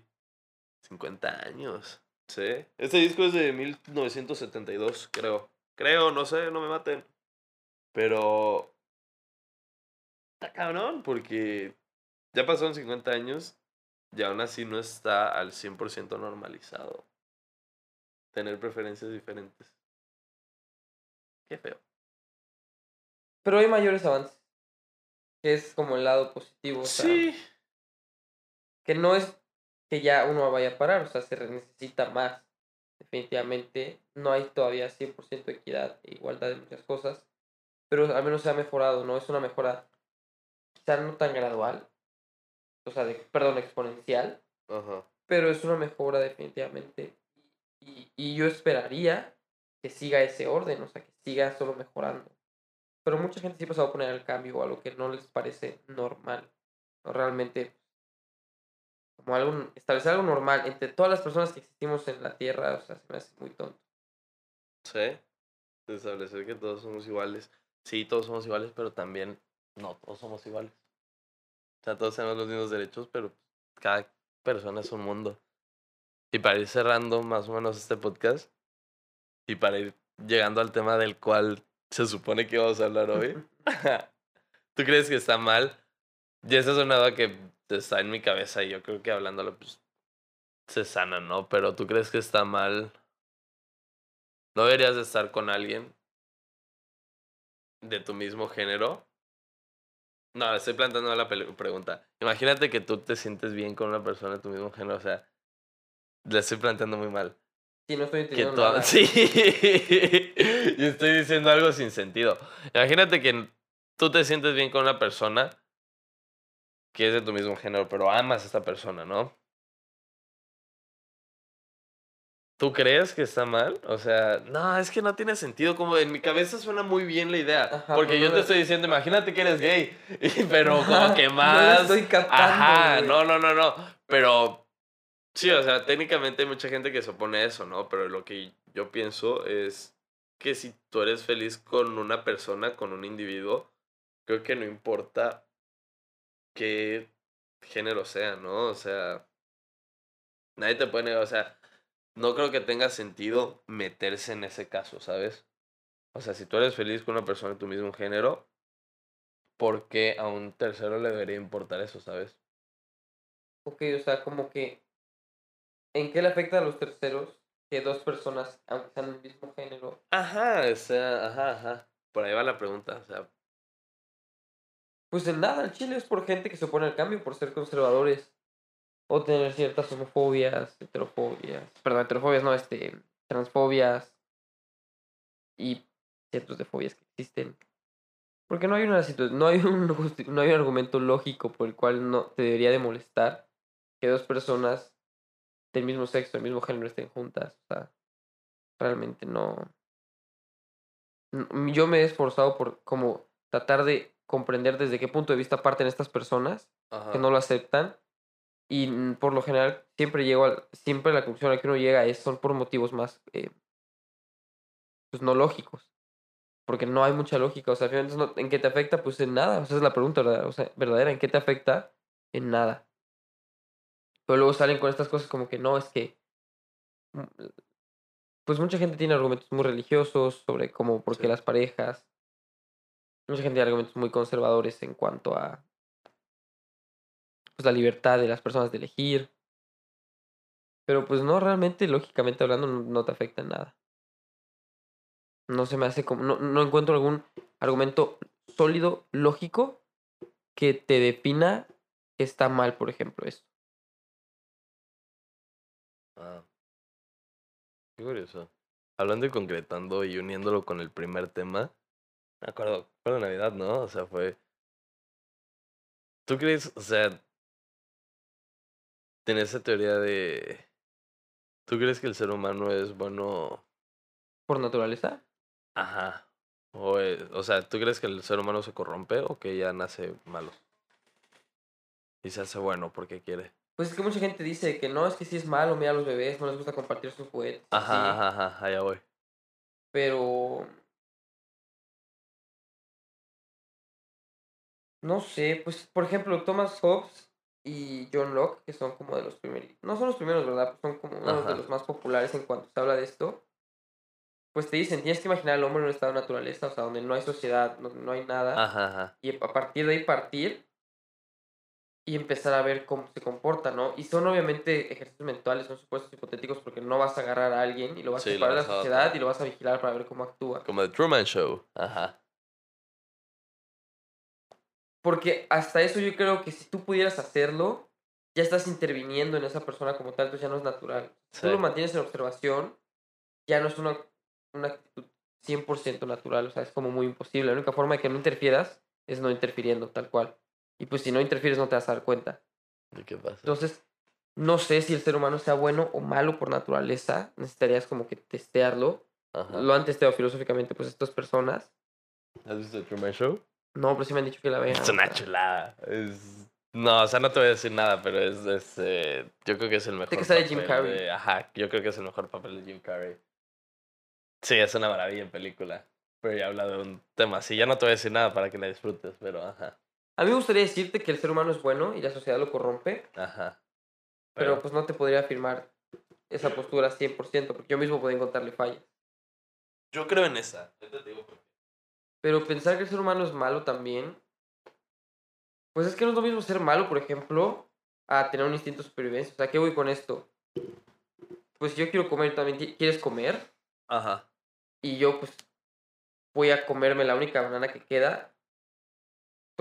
Speaker 2: 50 años. Sí. Este disco es de 1972, creo. Creo, no sé, no me maten. Pero. Está cabrón, porque ya pasaron 50 años y aún así no está al 100% normalizado. Tener preferencias diferentes. Qué feo.
Speaker 1: Pero hay mayores avances. Que es como el lado positivo. O sea,
Speaker 2: Sí.
Speaker 1: que no es que ya uno vaya a parar, o sea, se necesita más. Definitivamente no hay todavía 100% equidad e igualdad en muchas cosas, pero al menos se ha mejorado, ¿no? Es una mejora quizá no tan gradual, o sea, de, perdón, exponencial,
Speaker 2: Ajá.
Speaker 1: pero es una mejora definitivamente. Y, y yo esperaría que siga ese orden, o sea, que siga solo mejorando. Pero mucha gente siempre se va a oponer al cambio o a lo que no les parece normal. O realmente, como algo, establecer algo normal entre todas las personas que existimos en la Tierra, o sea, se me hace muy tonto.
Speaker 2: Sí. Establecer que todos somos iguales. Sí, todos somos iguales, pero también no todos somos iguales. O sea, todos tenemos los mismos derechos, pero cada persona es un mundo. Y para ir cerrando más o menos este podcast, y para ir llegando al tema del cual se supone que vamos a hablar hoy, ¿tú crees que está mal? Y esa es una duda que está en mi cabeza y yo creo que hablándolo, pues, se sana, ¿no? Pero ¿tú crees que está mal? ¿No deberías de estar con alguien de tu mismo género? No, estoy planteando la pregunta. Imagínate que tú te sientes bien con una persona de tu mismo género, o sea, le estoy planteando muy mal.
Speaker 1: Sí, no estoy entendiendo nada.
Speaker 2: sí, y estoy diciendo algo sin sentido. Imagínate que tú te sientes bien con una persona que es de tu mismo género, pero amas a esta persona, ¿no? ¿Tú crees que está mal? O sea, no, es que no tiene sentido. Como en mi cabeza suena muy bien la idea.
Speaker 1: Ajá,
Speaker 2: porque yo
Speaker 1: no
Speaker 2: te estoy diciendo, imagínate que eres gay. Pero como que
Speaker 1: No lo
Speaker 2: más.
Speaker 1: estoy captando,
Speaker 2: Ajá,
Speaker 1: güey.
Speaker 2: no, no, no, no. Pero sí, o sea, técnicamente hay mucha gente que se opone a eso, ¿no? Pero lo que yo pienso es que si tú eres feliz con una persona, con un individuo, creo que no importa qué género sea, ¿no? O sea, nadie te puede negar, o sea, no creo que tenga sentido meterse en ese caso, ¿sabes? O sea, si tú eres feliz con una persona de tu mismo género, ¿por qué a un tercero le debería importar eso, ¿sabes?
Speaker 1: Ok, o sea, como que. ¿En qué le afecta a los terceros que dos personas, aunque sean del mismo género,
Speaker 2: Ajá, o sea, ajá, ajá. Por ahí va la pregunta, o sea,
Speaker 1: Pues en nada, el Chile es por gente que se opone al cambio, por ser conservadores. O tener ciertas homofobias, heterofobias. Perdón, heterofobias no, este. Transfobias. Y cientos de fobias que existen. Porque no hay una situación, no hay un no hay un argumento lógico por el cual no te debería de molestar que dos personas del mismo sexo, del mismo género estén juntas. O sea, realmente no. Yo me he esforzado por como tratar de comprender desde qué punto de vista parten estas personas
Speaker 2: Ajá.
Speaker 1: que no lo aceptan. Y por lo general siempre llego al, siempre la conclusión a la que uno llega es son por motivos más eh, pues no lógicos. Porque no hay mucha lógica. O sea, al final, ¿en qué te afecta? Pues en nada. O sea, es la pregunta ¿verdad? O sea, verdadera. ¿En qué te afecta? En nada. Pero luego salen con estas cosas como que no, es que. mm, Pues mucha gente tiene argumentos muy religiosos sobre cómo, por qué
Speaker 2: Sí.
Speaker 1: las parejas. Mucha gente tiene argumentos muy conservadores en cuanto a. Pues la libertad de las personas de elegir. Pero pues no, realmente, lógicamente hablando, no, no te afecta en nada. No se me hace como. No, no encuentro algún argumento sólido, lógico, que te defina que está mal, por ejemplo, esto.
Speaker 2: Qué curioso. Hablando y concretando y uniéndolo con el primer tema, me acuerdo, fue de Navidad, ¿no? O sea, fue. ¿Tú crees, o sea, tienes esa teoría de. ¿Tú crees que el ser humano es bueno?
Speaker 1: Por naturaleza.
Speaker 2: Ajá. O, es- o sea, ¿tú crees que el ser humano se corrompe o que ya nace malo? Y se hace bueno porque quiere.
Speaker 1: Pues es que mucha gente dice que no, es que si es malo, mira a los bebés, no les gusta compartir sus juguetes.
Speaker 2: Ajá,
Speaker 1: así,
Speaker 2: ajá, ajá, allá voy.
Speaker 1: Pero. No sé, pues por ejemplo, Thomas Hobbes y John Locke, que son como de los primeros. No son los primeros, ¿verdad? Son como uno de los más populares en cuanto se habla de esto. Pues te dicen, tienes que imaginar al hombre en un estado de naturaleza, o sea, donde no hay sociedad, donde no hay nada.
Speaker 2: Ajá, ajá.
Speaker 1: y a partir de ahí partir y empezar a ver cómo se comporta, ¿no? Y son obviamente ejercicios mentales, son supuestos hipotéticos porque no vas a agarrar a alguien y lo vas
Speaker 2: Sí,
Speaker 1: a separar de la sociedad y lo vas a vigilar para ver cómo actúa.
Speaker 2: Como The Truman Show. Ajá.
Speaker 1: Porque hasta eso yo creo que si tú pudieras hacerlo, ya estás interviniendo en esa persona como tal, entonces ya no es natural. Si tú lo mantienes en observación, ya no es una, una actitud 100% natural, o sea, es como muy imposible. La única forma de que no interfieras es no interfiriendo, tal cual. Y pues si no interfieres no te vas a dar cuenta.
Speaker 2: ¿Y qué pasa?
Speaker 1: Entonces, no sé si el ser humano sea bueno o malo por naturaleza. Necesitarías como que testearlo.
Speaker 2: Ajá.
Speaker 1: Lo han testeado filosóficamente, pues estas personas.
Speaker 2: ¿Has visto The Truman Show?
Speaker 1: No, pero sí me han dicho que la vean.
Speaker 2: Es una chulada. Es... No, o sea, no te voy a decir nada, pero es, es eh, yo creo que es el mejor
Speaker 1: que sale Jim
Speaker 2: papel
Speaker 1: Carrey.
Speaker 2: de- Ajá, yo creo que es el mejor papel de Jim Carrey. Sí, es una maravilla en película. Pero ya habla de un tema así. Ya no te voy a decir nada para que la disfrutes, pero ajá.
Speaker 1: A mí me gustaría decirte que el ser humano es bueno y la sociedad lo corrompe,
Speaker 2: Ajá.
Speaker 1: pero pues no te podría afirmar esa postura 100%, porque yo mismo puedo encontrarle fallas.
Speaker 2: yo creo en esa.
Speaker 1: Pero pensar que el ser humano es malo también, pues es que no es lo mismo ser malo, por ejemplo, a tener un instinto de supervivencia. O sea, ¿qué voy con esto? Pues yo quiero comer, también quieres comer,
Speaker 2: Ajá.
Speaker 1: y yo pues voy a comerme la única banana que queda,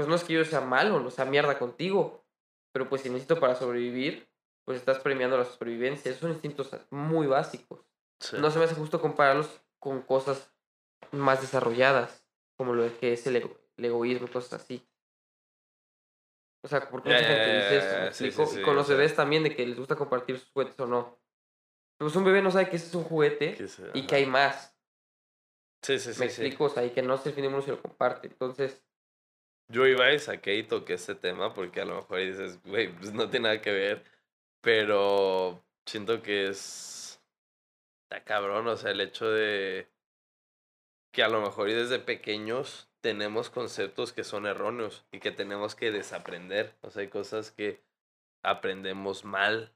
Speaker 1: pues no es que yo sea malo, no sea mierda contigo, pero pues si necesito para sobrevivir, pues estás premiando la supervivencia. Esos son instintos muy básicos.
Speaker 2: Sí.
Speaker 1: No se me hace justo compararlos con cosas más desarrolladas, como lo que es el, ego- el egoísmo y cosas así. O sea, porque mucha gente dice eso, ¿me
Speaker 2: ya, sí,
Speaker 1: explico?
Speaker 2: sí,
Speaker 1: Y
Speaker 2: sí,
Speaker 1: con
Speaker 2: o
Speaker 1: los bebés también, de que les gusta compartir sus juguetes o no. Pues un bebé no sabe que ese es un juguete
Speaker 2: Que se-
Speaker 1: y
Speaker 2: ajá.
Speaker 1: que hay más.
Speaker 2: Sí, sí, sí.
Speaker 1: Me explico, o sea, y que no es el fin del mundo si lo comparte. Entonces,
Speaker 2: Yo iba y saqué y toqué este tema porque a lo mejor dices, güey, pues no tiene nada que ver, pero siento que es... Está cabrón, o sea, el hecho de que a lo mejor y desde pequeños tenemos conceptos que son erróneos y que tenemos que desaprender, o sea, hay cosas que aprendemos mal.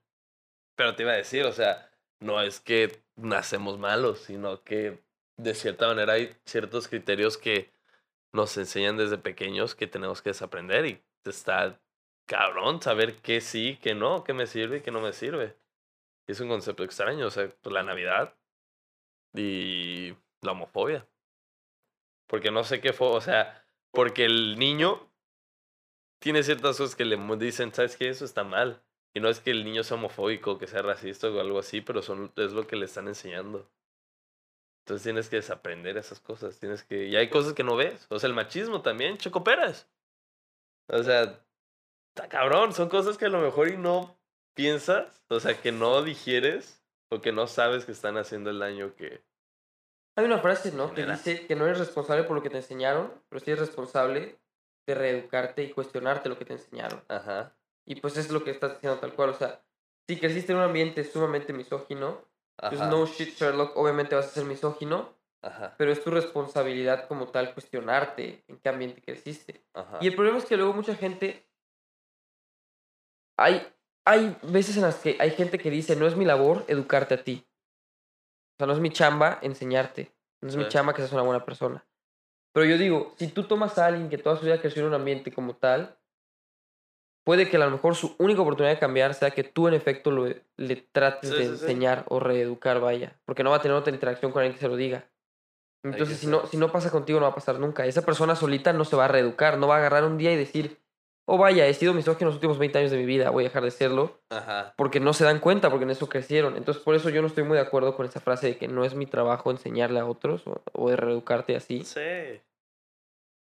Speaker 2: Pero te iba a decir, o sea, no es que nacemos malos, sino que de cierta manera hay ciertos criterios que nos enseñan desde pequeños que tenemos que desaprender y está cabrón saber qué sí, qué no, qué me sirve y qué no me sirve. Es un concepto extraño, o sea, pues la Navidad y la homofobia. Porque no sé qué fue, o sea, porque el niño tiene ciertas cosas que le dicen, ¿sabes qué? Eso está mal. Y no es que el niño sea homofóbico, que sea racista o algo así, pero son, es lo que le están enseñando. Entonces tienes que desaprender esas cosas. Tienes que. Y hay cosas que no ves. O sea, el machismo también, Checo Pérez. O sea, está cabrón. Son cosas que a lo mejor y no piensas, o sea, que no digieres o que no sabes que están haciendo el daño que...
Speaker 1: Hay una frase, ¿no? Que dice que no eres responsable por lo que te enseñaron, pero sí eres responsable de reeducarte y cuestionarte lo que te enseñaron.
Speaker 2: Ajá.
Speaker 1: Y pues es lo que estás diciendo tal cual. O sea, si creciste en un ambiente sumamente misógino,
Speaker 2: Ajá.
Speaker 1: no shit Sherlock, obviamente vas a ser misógino,
Speaker 2: Ajá.
Speaker 1: pero es tu responsabilidad como tal cuestionarte en qué ambiente creciste.
Speaker 2: Ajá.
Speaker 1: Y el problema es que luego mucha gente. Hay, hay veces en las que hay gente que dice: No es mi labor educarte a ti. O sea, no es mi chamba enseñarte. No es mi
Speaker 2: Sí.
Speaker 1: chamba que seas una buena persona. Pero yo digo: si tú tomas a alguien que toda su vida creció en un ambiente como tal, puede que a lo mejor su única oportunidad de cambiar sea que tú, en efecto, lo, le trates
Speaker 2: Sí,
Speaker 1: de
Speaker 2: sí, sí.
Speaker 1: enseñar o reeducar, vaya. Porque no va a tener otra interacción con alguien que se lo diga. Entonces, si no, si no pasa contigo, no va a pasar nunca. Esa persona solita no se va a reeducar, no va a agarrar un día y decir, oh vaya, he sido misógino los últimos 20 años de mi vida, voy a dejar de serlo,
Speaker 2: Ajá.
Speaker 1: porque no se dan cuenta, porque en eso crecieron. Entonces, por eso yo no estoy muy de acuerdo con esa frase de que no es mi trabajo enseñarle a otros o, o de reeducarte así,
Speaker 2: Sí.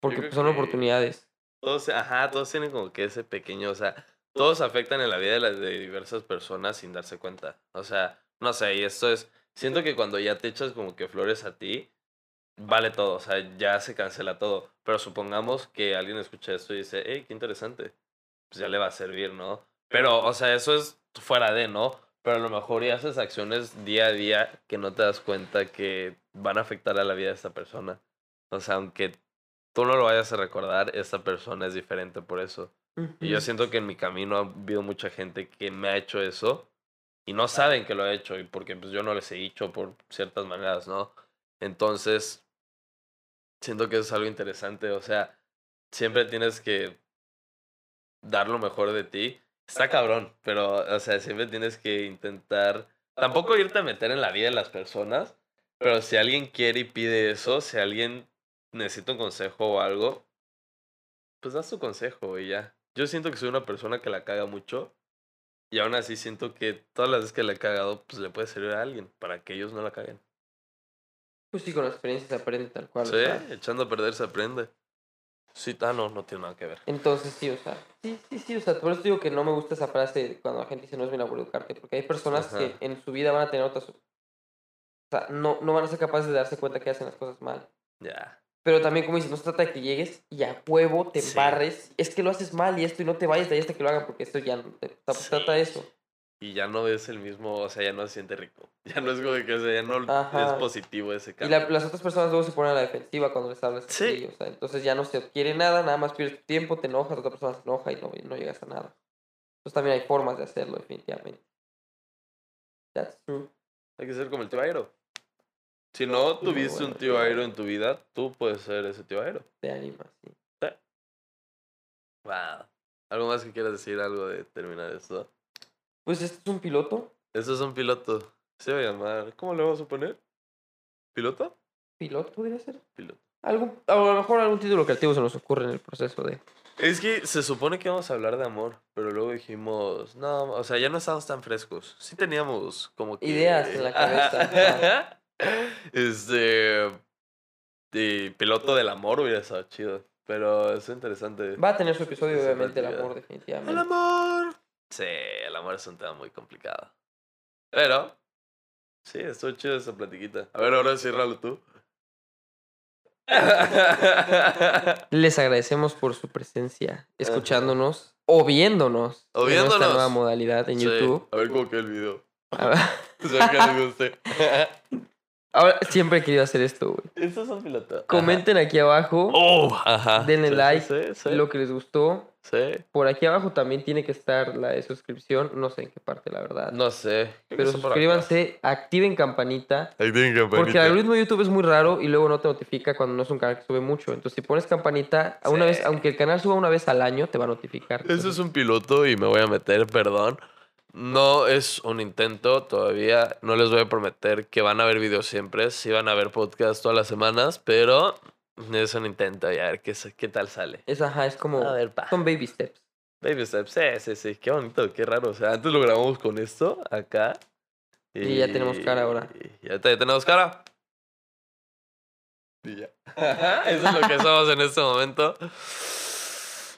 Speaker 1: porque pues, son
Speaker 2: que-
Speaker 1: oportunidades.
Speaker 2: Todos, ajá, todos tienen como que ese pequeño, o sea, todos afectan en la vida de, de diversas personas sin darse cuenta. O sea, no sé, y esto es, siento que cuando ya te echas como que flores a ti, vale todo, o sea, ya se cancela todo. Pero supongamos que alguien escucha esto y dice, hey, qué interesante, pues ya le va a servir, ¿no? Pero, o sea, eso es fuera de, ¿no? Pero a lo mejor ya haces acciones día a día que no te das cuenta que van a afectar a la vida de esta persona. O sea, aunque tú no lo vayas a recordar, esta persona es diferente por eso. Y yo siento que en mi camino ha habido mucha gente que me ha hecho eso y no saben que lo he hecho y porque pues yo no les he dicho por ciertas maneras, ¿no? Entonces, siento que es algo interesante, o sea, siempre tienes que dar lo mejor de ti. Está cabrón, pero, o sea, siempre tienes que intentar, tampoco irte a meter en la vida de las personas, pero si alguien quiere y pide eso, si alguien necesita un consejo o algo, pues das tu consejo y ya. Yo siento que soy una persona que la caga mucho y aún así siento que todas las veces que la he cagado, pues le puede servir a alguien para que ellos no la caguen.
Speaker 1: Pues sí, con la experiencia se aprende tal cual. o
Speaker 2: Sí,
Speaker 1: sea.
Speaker 2: echando a perder se aprende. Sí, ah, no, no tiene nada que ver.
Speaker 1: Entonces, sí, o sea, sí, sí, sí, o sea, por eso digo que no me gusta esa frase cuando la gente dice no es mi labor educarte, porque hay personas
Speaker 2: Ajá.
Speaker 1: que en su vida van a tener otras... O sea, no, no van a ser capaces de darse cuenta que hacen las cosas mal.
Speaker 2: Ya.
Speaker 1: Pero también, como dices, no se trata de que llegues y a huevo te
Speaker 2: Sí.
Speaker 1: embarres. Es que lo haces mal y esto y no te vayas de ahí hasta que lo hagan, porque esto ya no te, tampoco se trata de
Speaker 2: Sí.
Speaker 1: eso.
Speaker 2: Y ya no es el mismo, o sea, ya no se siente rico. Ya no es como que, o sea, ya no
Speaker 1: Ajá.
Speaker 2: es positivo ese
Speaker 1: Y
Speaker 2: cambio.
Speaker 1: la- las otras personas luego se ponen a la defensiva cuando les hablas
Speaker 2: Sí.
Speaker 1: así, o sea, entonces ya no se quiere nada, nada más pierdes tu tiempo, te enojas, otra persona se enoja y no, y no llegas a nada. Entonces también hay formas de hacerlo, definitivamente. That's true.
Speaker 2: Hay que ser como el tío Airo. Si no tuviste
Speaker 1: bueno,
Speaker 2: un tío Airo en tu vida, tú puedes ser ese tío Airo.
Speaker 1: Te anima, sí.
Speaker 2: Wow. ¿Algo más que quieras decir? Algo de terminar esto.
Speaker 1: Pues este es un piloto.
Speaker 2: Esto es un piloto. Se va a llamar. ¿Cómo le vamos a poner? ¿Piloto?
Speaker 1: ¿Piloto podría ser?
Speaker 2: Piloto.
Speaker 1: Algún, a lo mejor algún título creativo se nos ocurre en el proceso de...
Speaker 2: Es que se supone que íbamos a hablar de amor, pero luego dijimos, no, o sea, ya no estábamos tan frescos. Sí teníamos como que...
Speaker 1: Ideas en la cabeza.
Speaker 2: este... De piloto del amor hubiera estado chido, pero es interesante.
Speaker 1: Va a tener su episodio, obviamente, el amor, definitivamente.
Speaker 2: El amor. Sí, el amor es un tema muy complicado. Pero, sí, estuvo chido esa platiquita. A ver, ahora ciérralo tú.
Speaker 1: Les agradecemos por su presencia, escuchándonos o viéndonos.
Speaker 2: O
Speaker 1: en esta
Speaker 2: viéndonos.
Speaker 1: nueva modalidad en
Speaker 2: Sí,
Speaker 1: YouTube.
Speaker 2: A ver cómo queda el video.
Speaker 1: Ahora,
Speaker 2: Espero que les guste.
Speaker 1: Ahora siempre he querido hacer esto, güey.
Speaker 2: Estos son pilotos.
Speaker 1: Comenten aquí abajo
Speaker 2: Oh, ajá.
Speaker 1: Denle
Speaker 2: Sí,
Speaker 1: like,
Speaker 2: Sí, sí.
Speaker 1: lo que les gustó.
Speaker 2: Sí.
Speaker 1: Por aquí abajo también tiene que estar la de suscripción. No sé en qué parte, la verdad.
Speaker 2: No sé.
Speaker 1: Pero suscríbanse, activen campanita.
Speaker 2: Ahí tienen
Speaker 1: Porque el
Speaker 2: campanita.
Speaker 1: algoritmo de YouTube es muy raro y luego no te notifica cuando no es un canal que sube mucho. Entonces, si pones campanita, a una vez, aunque el canal suba una vez al año, te va a notificar.
Speaker 2: Este es un piloto y me voy a meter, perdón. No es un intento todavía. No les voy a prometer que van a ver videos siempre. Sí van a ver podcast todas las semanas, pero es un intento y a ver qué, qué tal sale.
Speaker 1: Es, ajá, es como...
Speaker 2: A ver, pa.
Speaker 1: Son baby steps.
Speaker 2: Baby steps. Sí, sí, sí. Qué bonito, qué raro. O sea, antes lo grabamos con esto acá.
Speaker 1: Y ya tenemos cara ahora.
Speaker 2: y Ya, te- ya tenemos cara. Y ya. Eso es lo que somos en este momento.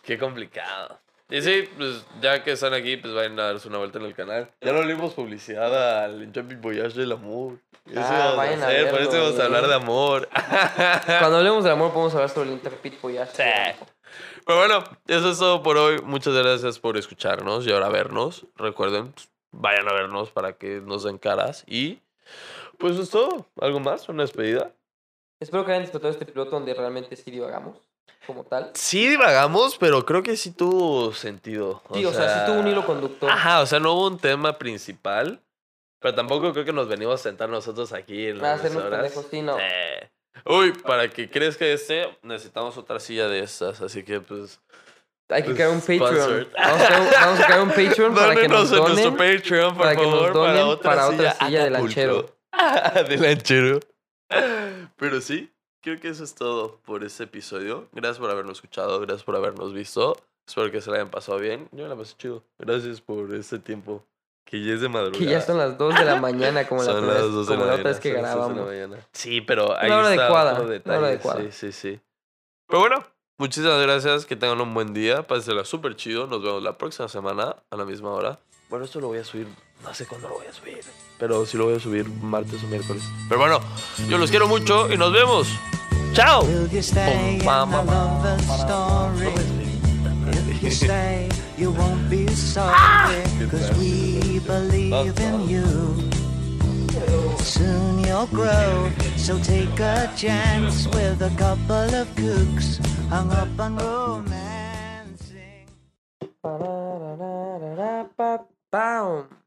Speaker 2: Qué complicado. Y sí, pues ya que están aquí, pues vayan a darse una vuelta en el canal. Ya no le dimos publicidad al Jumping Voyage del amor. Eso
Speaker 1: Ah,
Speaker 2: a
Speaker 1: vayan a
Speaker 2: hacer, por
Speaker 1: verlo,
Speaker 2: eso íbamos a hablar de amor.
Speaker 1: Cuando hablemos del amor, podemos hablar sobre el Interpit Voyage.
Speaker 2: Sí. Pero bueno, eso es todo por hoy. Muchas gracias por escucharnos y ahora vernos. Recuerden, pues, vayan a vernos para que nos den caras. Y pues es todo. ¿Algo más? ¿Una despedida?
Speaker 1: Espero que hayan disfrutado este piloto donde realmente sí divagamos, como tal.
Speaker 2: Sí divagamos, pero creo que sí tuvo sentido.
Speaker 1: Sí, o sea, sí tuvo un hilo conductor.
Speaker 2: Ajá, o sea, no hubo un tema principal. Pero tampoco creo que nos venimos a sentar nosotros aquí en
Speaker 1: Ah,
Speaker 2: las
Speaker 1: hacernos pendejos, sí, no.
Speaker 2: Eh. Uy, para que crezca este, necesitamos otra silla de estas. Así que pues.
Speaker 1: Hay que
Speaker 2: pues,
Speaker 1: crear un Patreon. Vamos a, crear, vamos a crear un Patreon para que nos
Speaker 2: Dónenos en nuestro
Speaker 1: donen.
Speaker 2: Patreon, por
Speaker 1: para que nos
Speaker 2: favor,
Speaker 1: donen
Speaker 2: para otra
Speaker 1: para
Speaker 2: silla,
Speaker 1: otra silla de
Speaker 2: Acapulco.
Speaker 1: lanchero.
Speaker 2: Ah, de lanchero. Pero sí, creo que eso es todo por este episodio. Gracias por habernos escuchado, gracias por habernos visto. Espero que se la hayan pasado bien. Yo me la pasé chido. Gracias por este tiempo. Que ya es de madrugada.
Speaker 1: Que ya son las 2 de la mañana, como la,
Speaker 2: Son
Speaker 1: primera
Speaker 2: las
Speaker 1: vez-
Speaker 2: dos de
Speaker 1: como
Speaker 2: la
Speaker 1: la otra vez que
Speaker 2: son las dos de la
Speaker 1: grabamos.
Speaker 2: Sí, pero ahí
Speaker 1: hora
Speaker 2: está
Speaker 1: adecuada,
Speaker 2: otro
Speaker 1: una hora adecuada.
Speaker 2: Sí, sí, sí. Pero bueno, muchísimas gracias. Que tengan un buen día. Pásensela súper chido. Nos vemos la próxima semana a la misma hora. Bueno, esto lo voy a subir. No sé cuándo lo voy a subir. Pero sí lo voy a subir martes o miércoles. Pero bueno, yo los quiero mucho y nos vemos. ¡Chao!
Speaker 4: Will you stay
Speaker 2: Pum, pam,
Speaker 4: and
Speaker 2: pam,
Speaker 4: love the story? If you stay, you won't be sorry, cause we believe in you. Soon you'll grow, so take a chance with a couple of kooks hung up on romancing.
Speaker 1: Boom.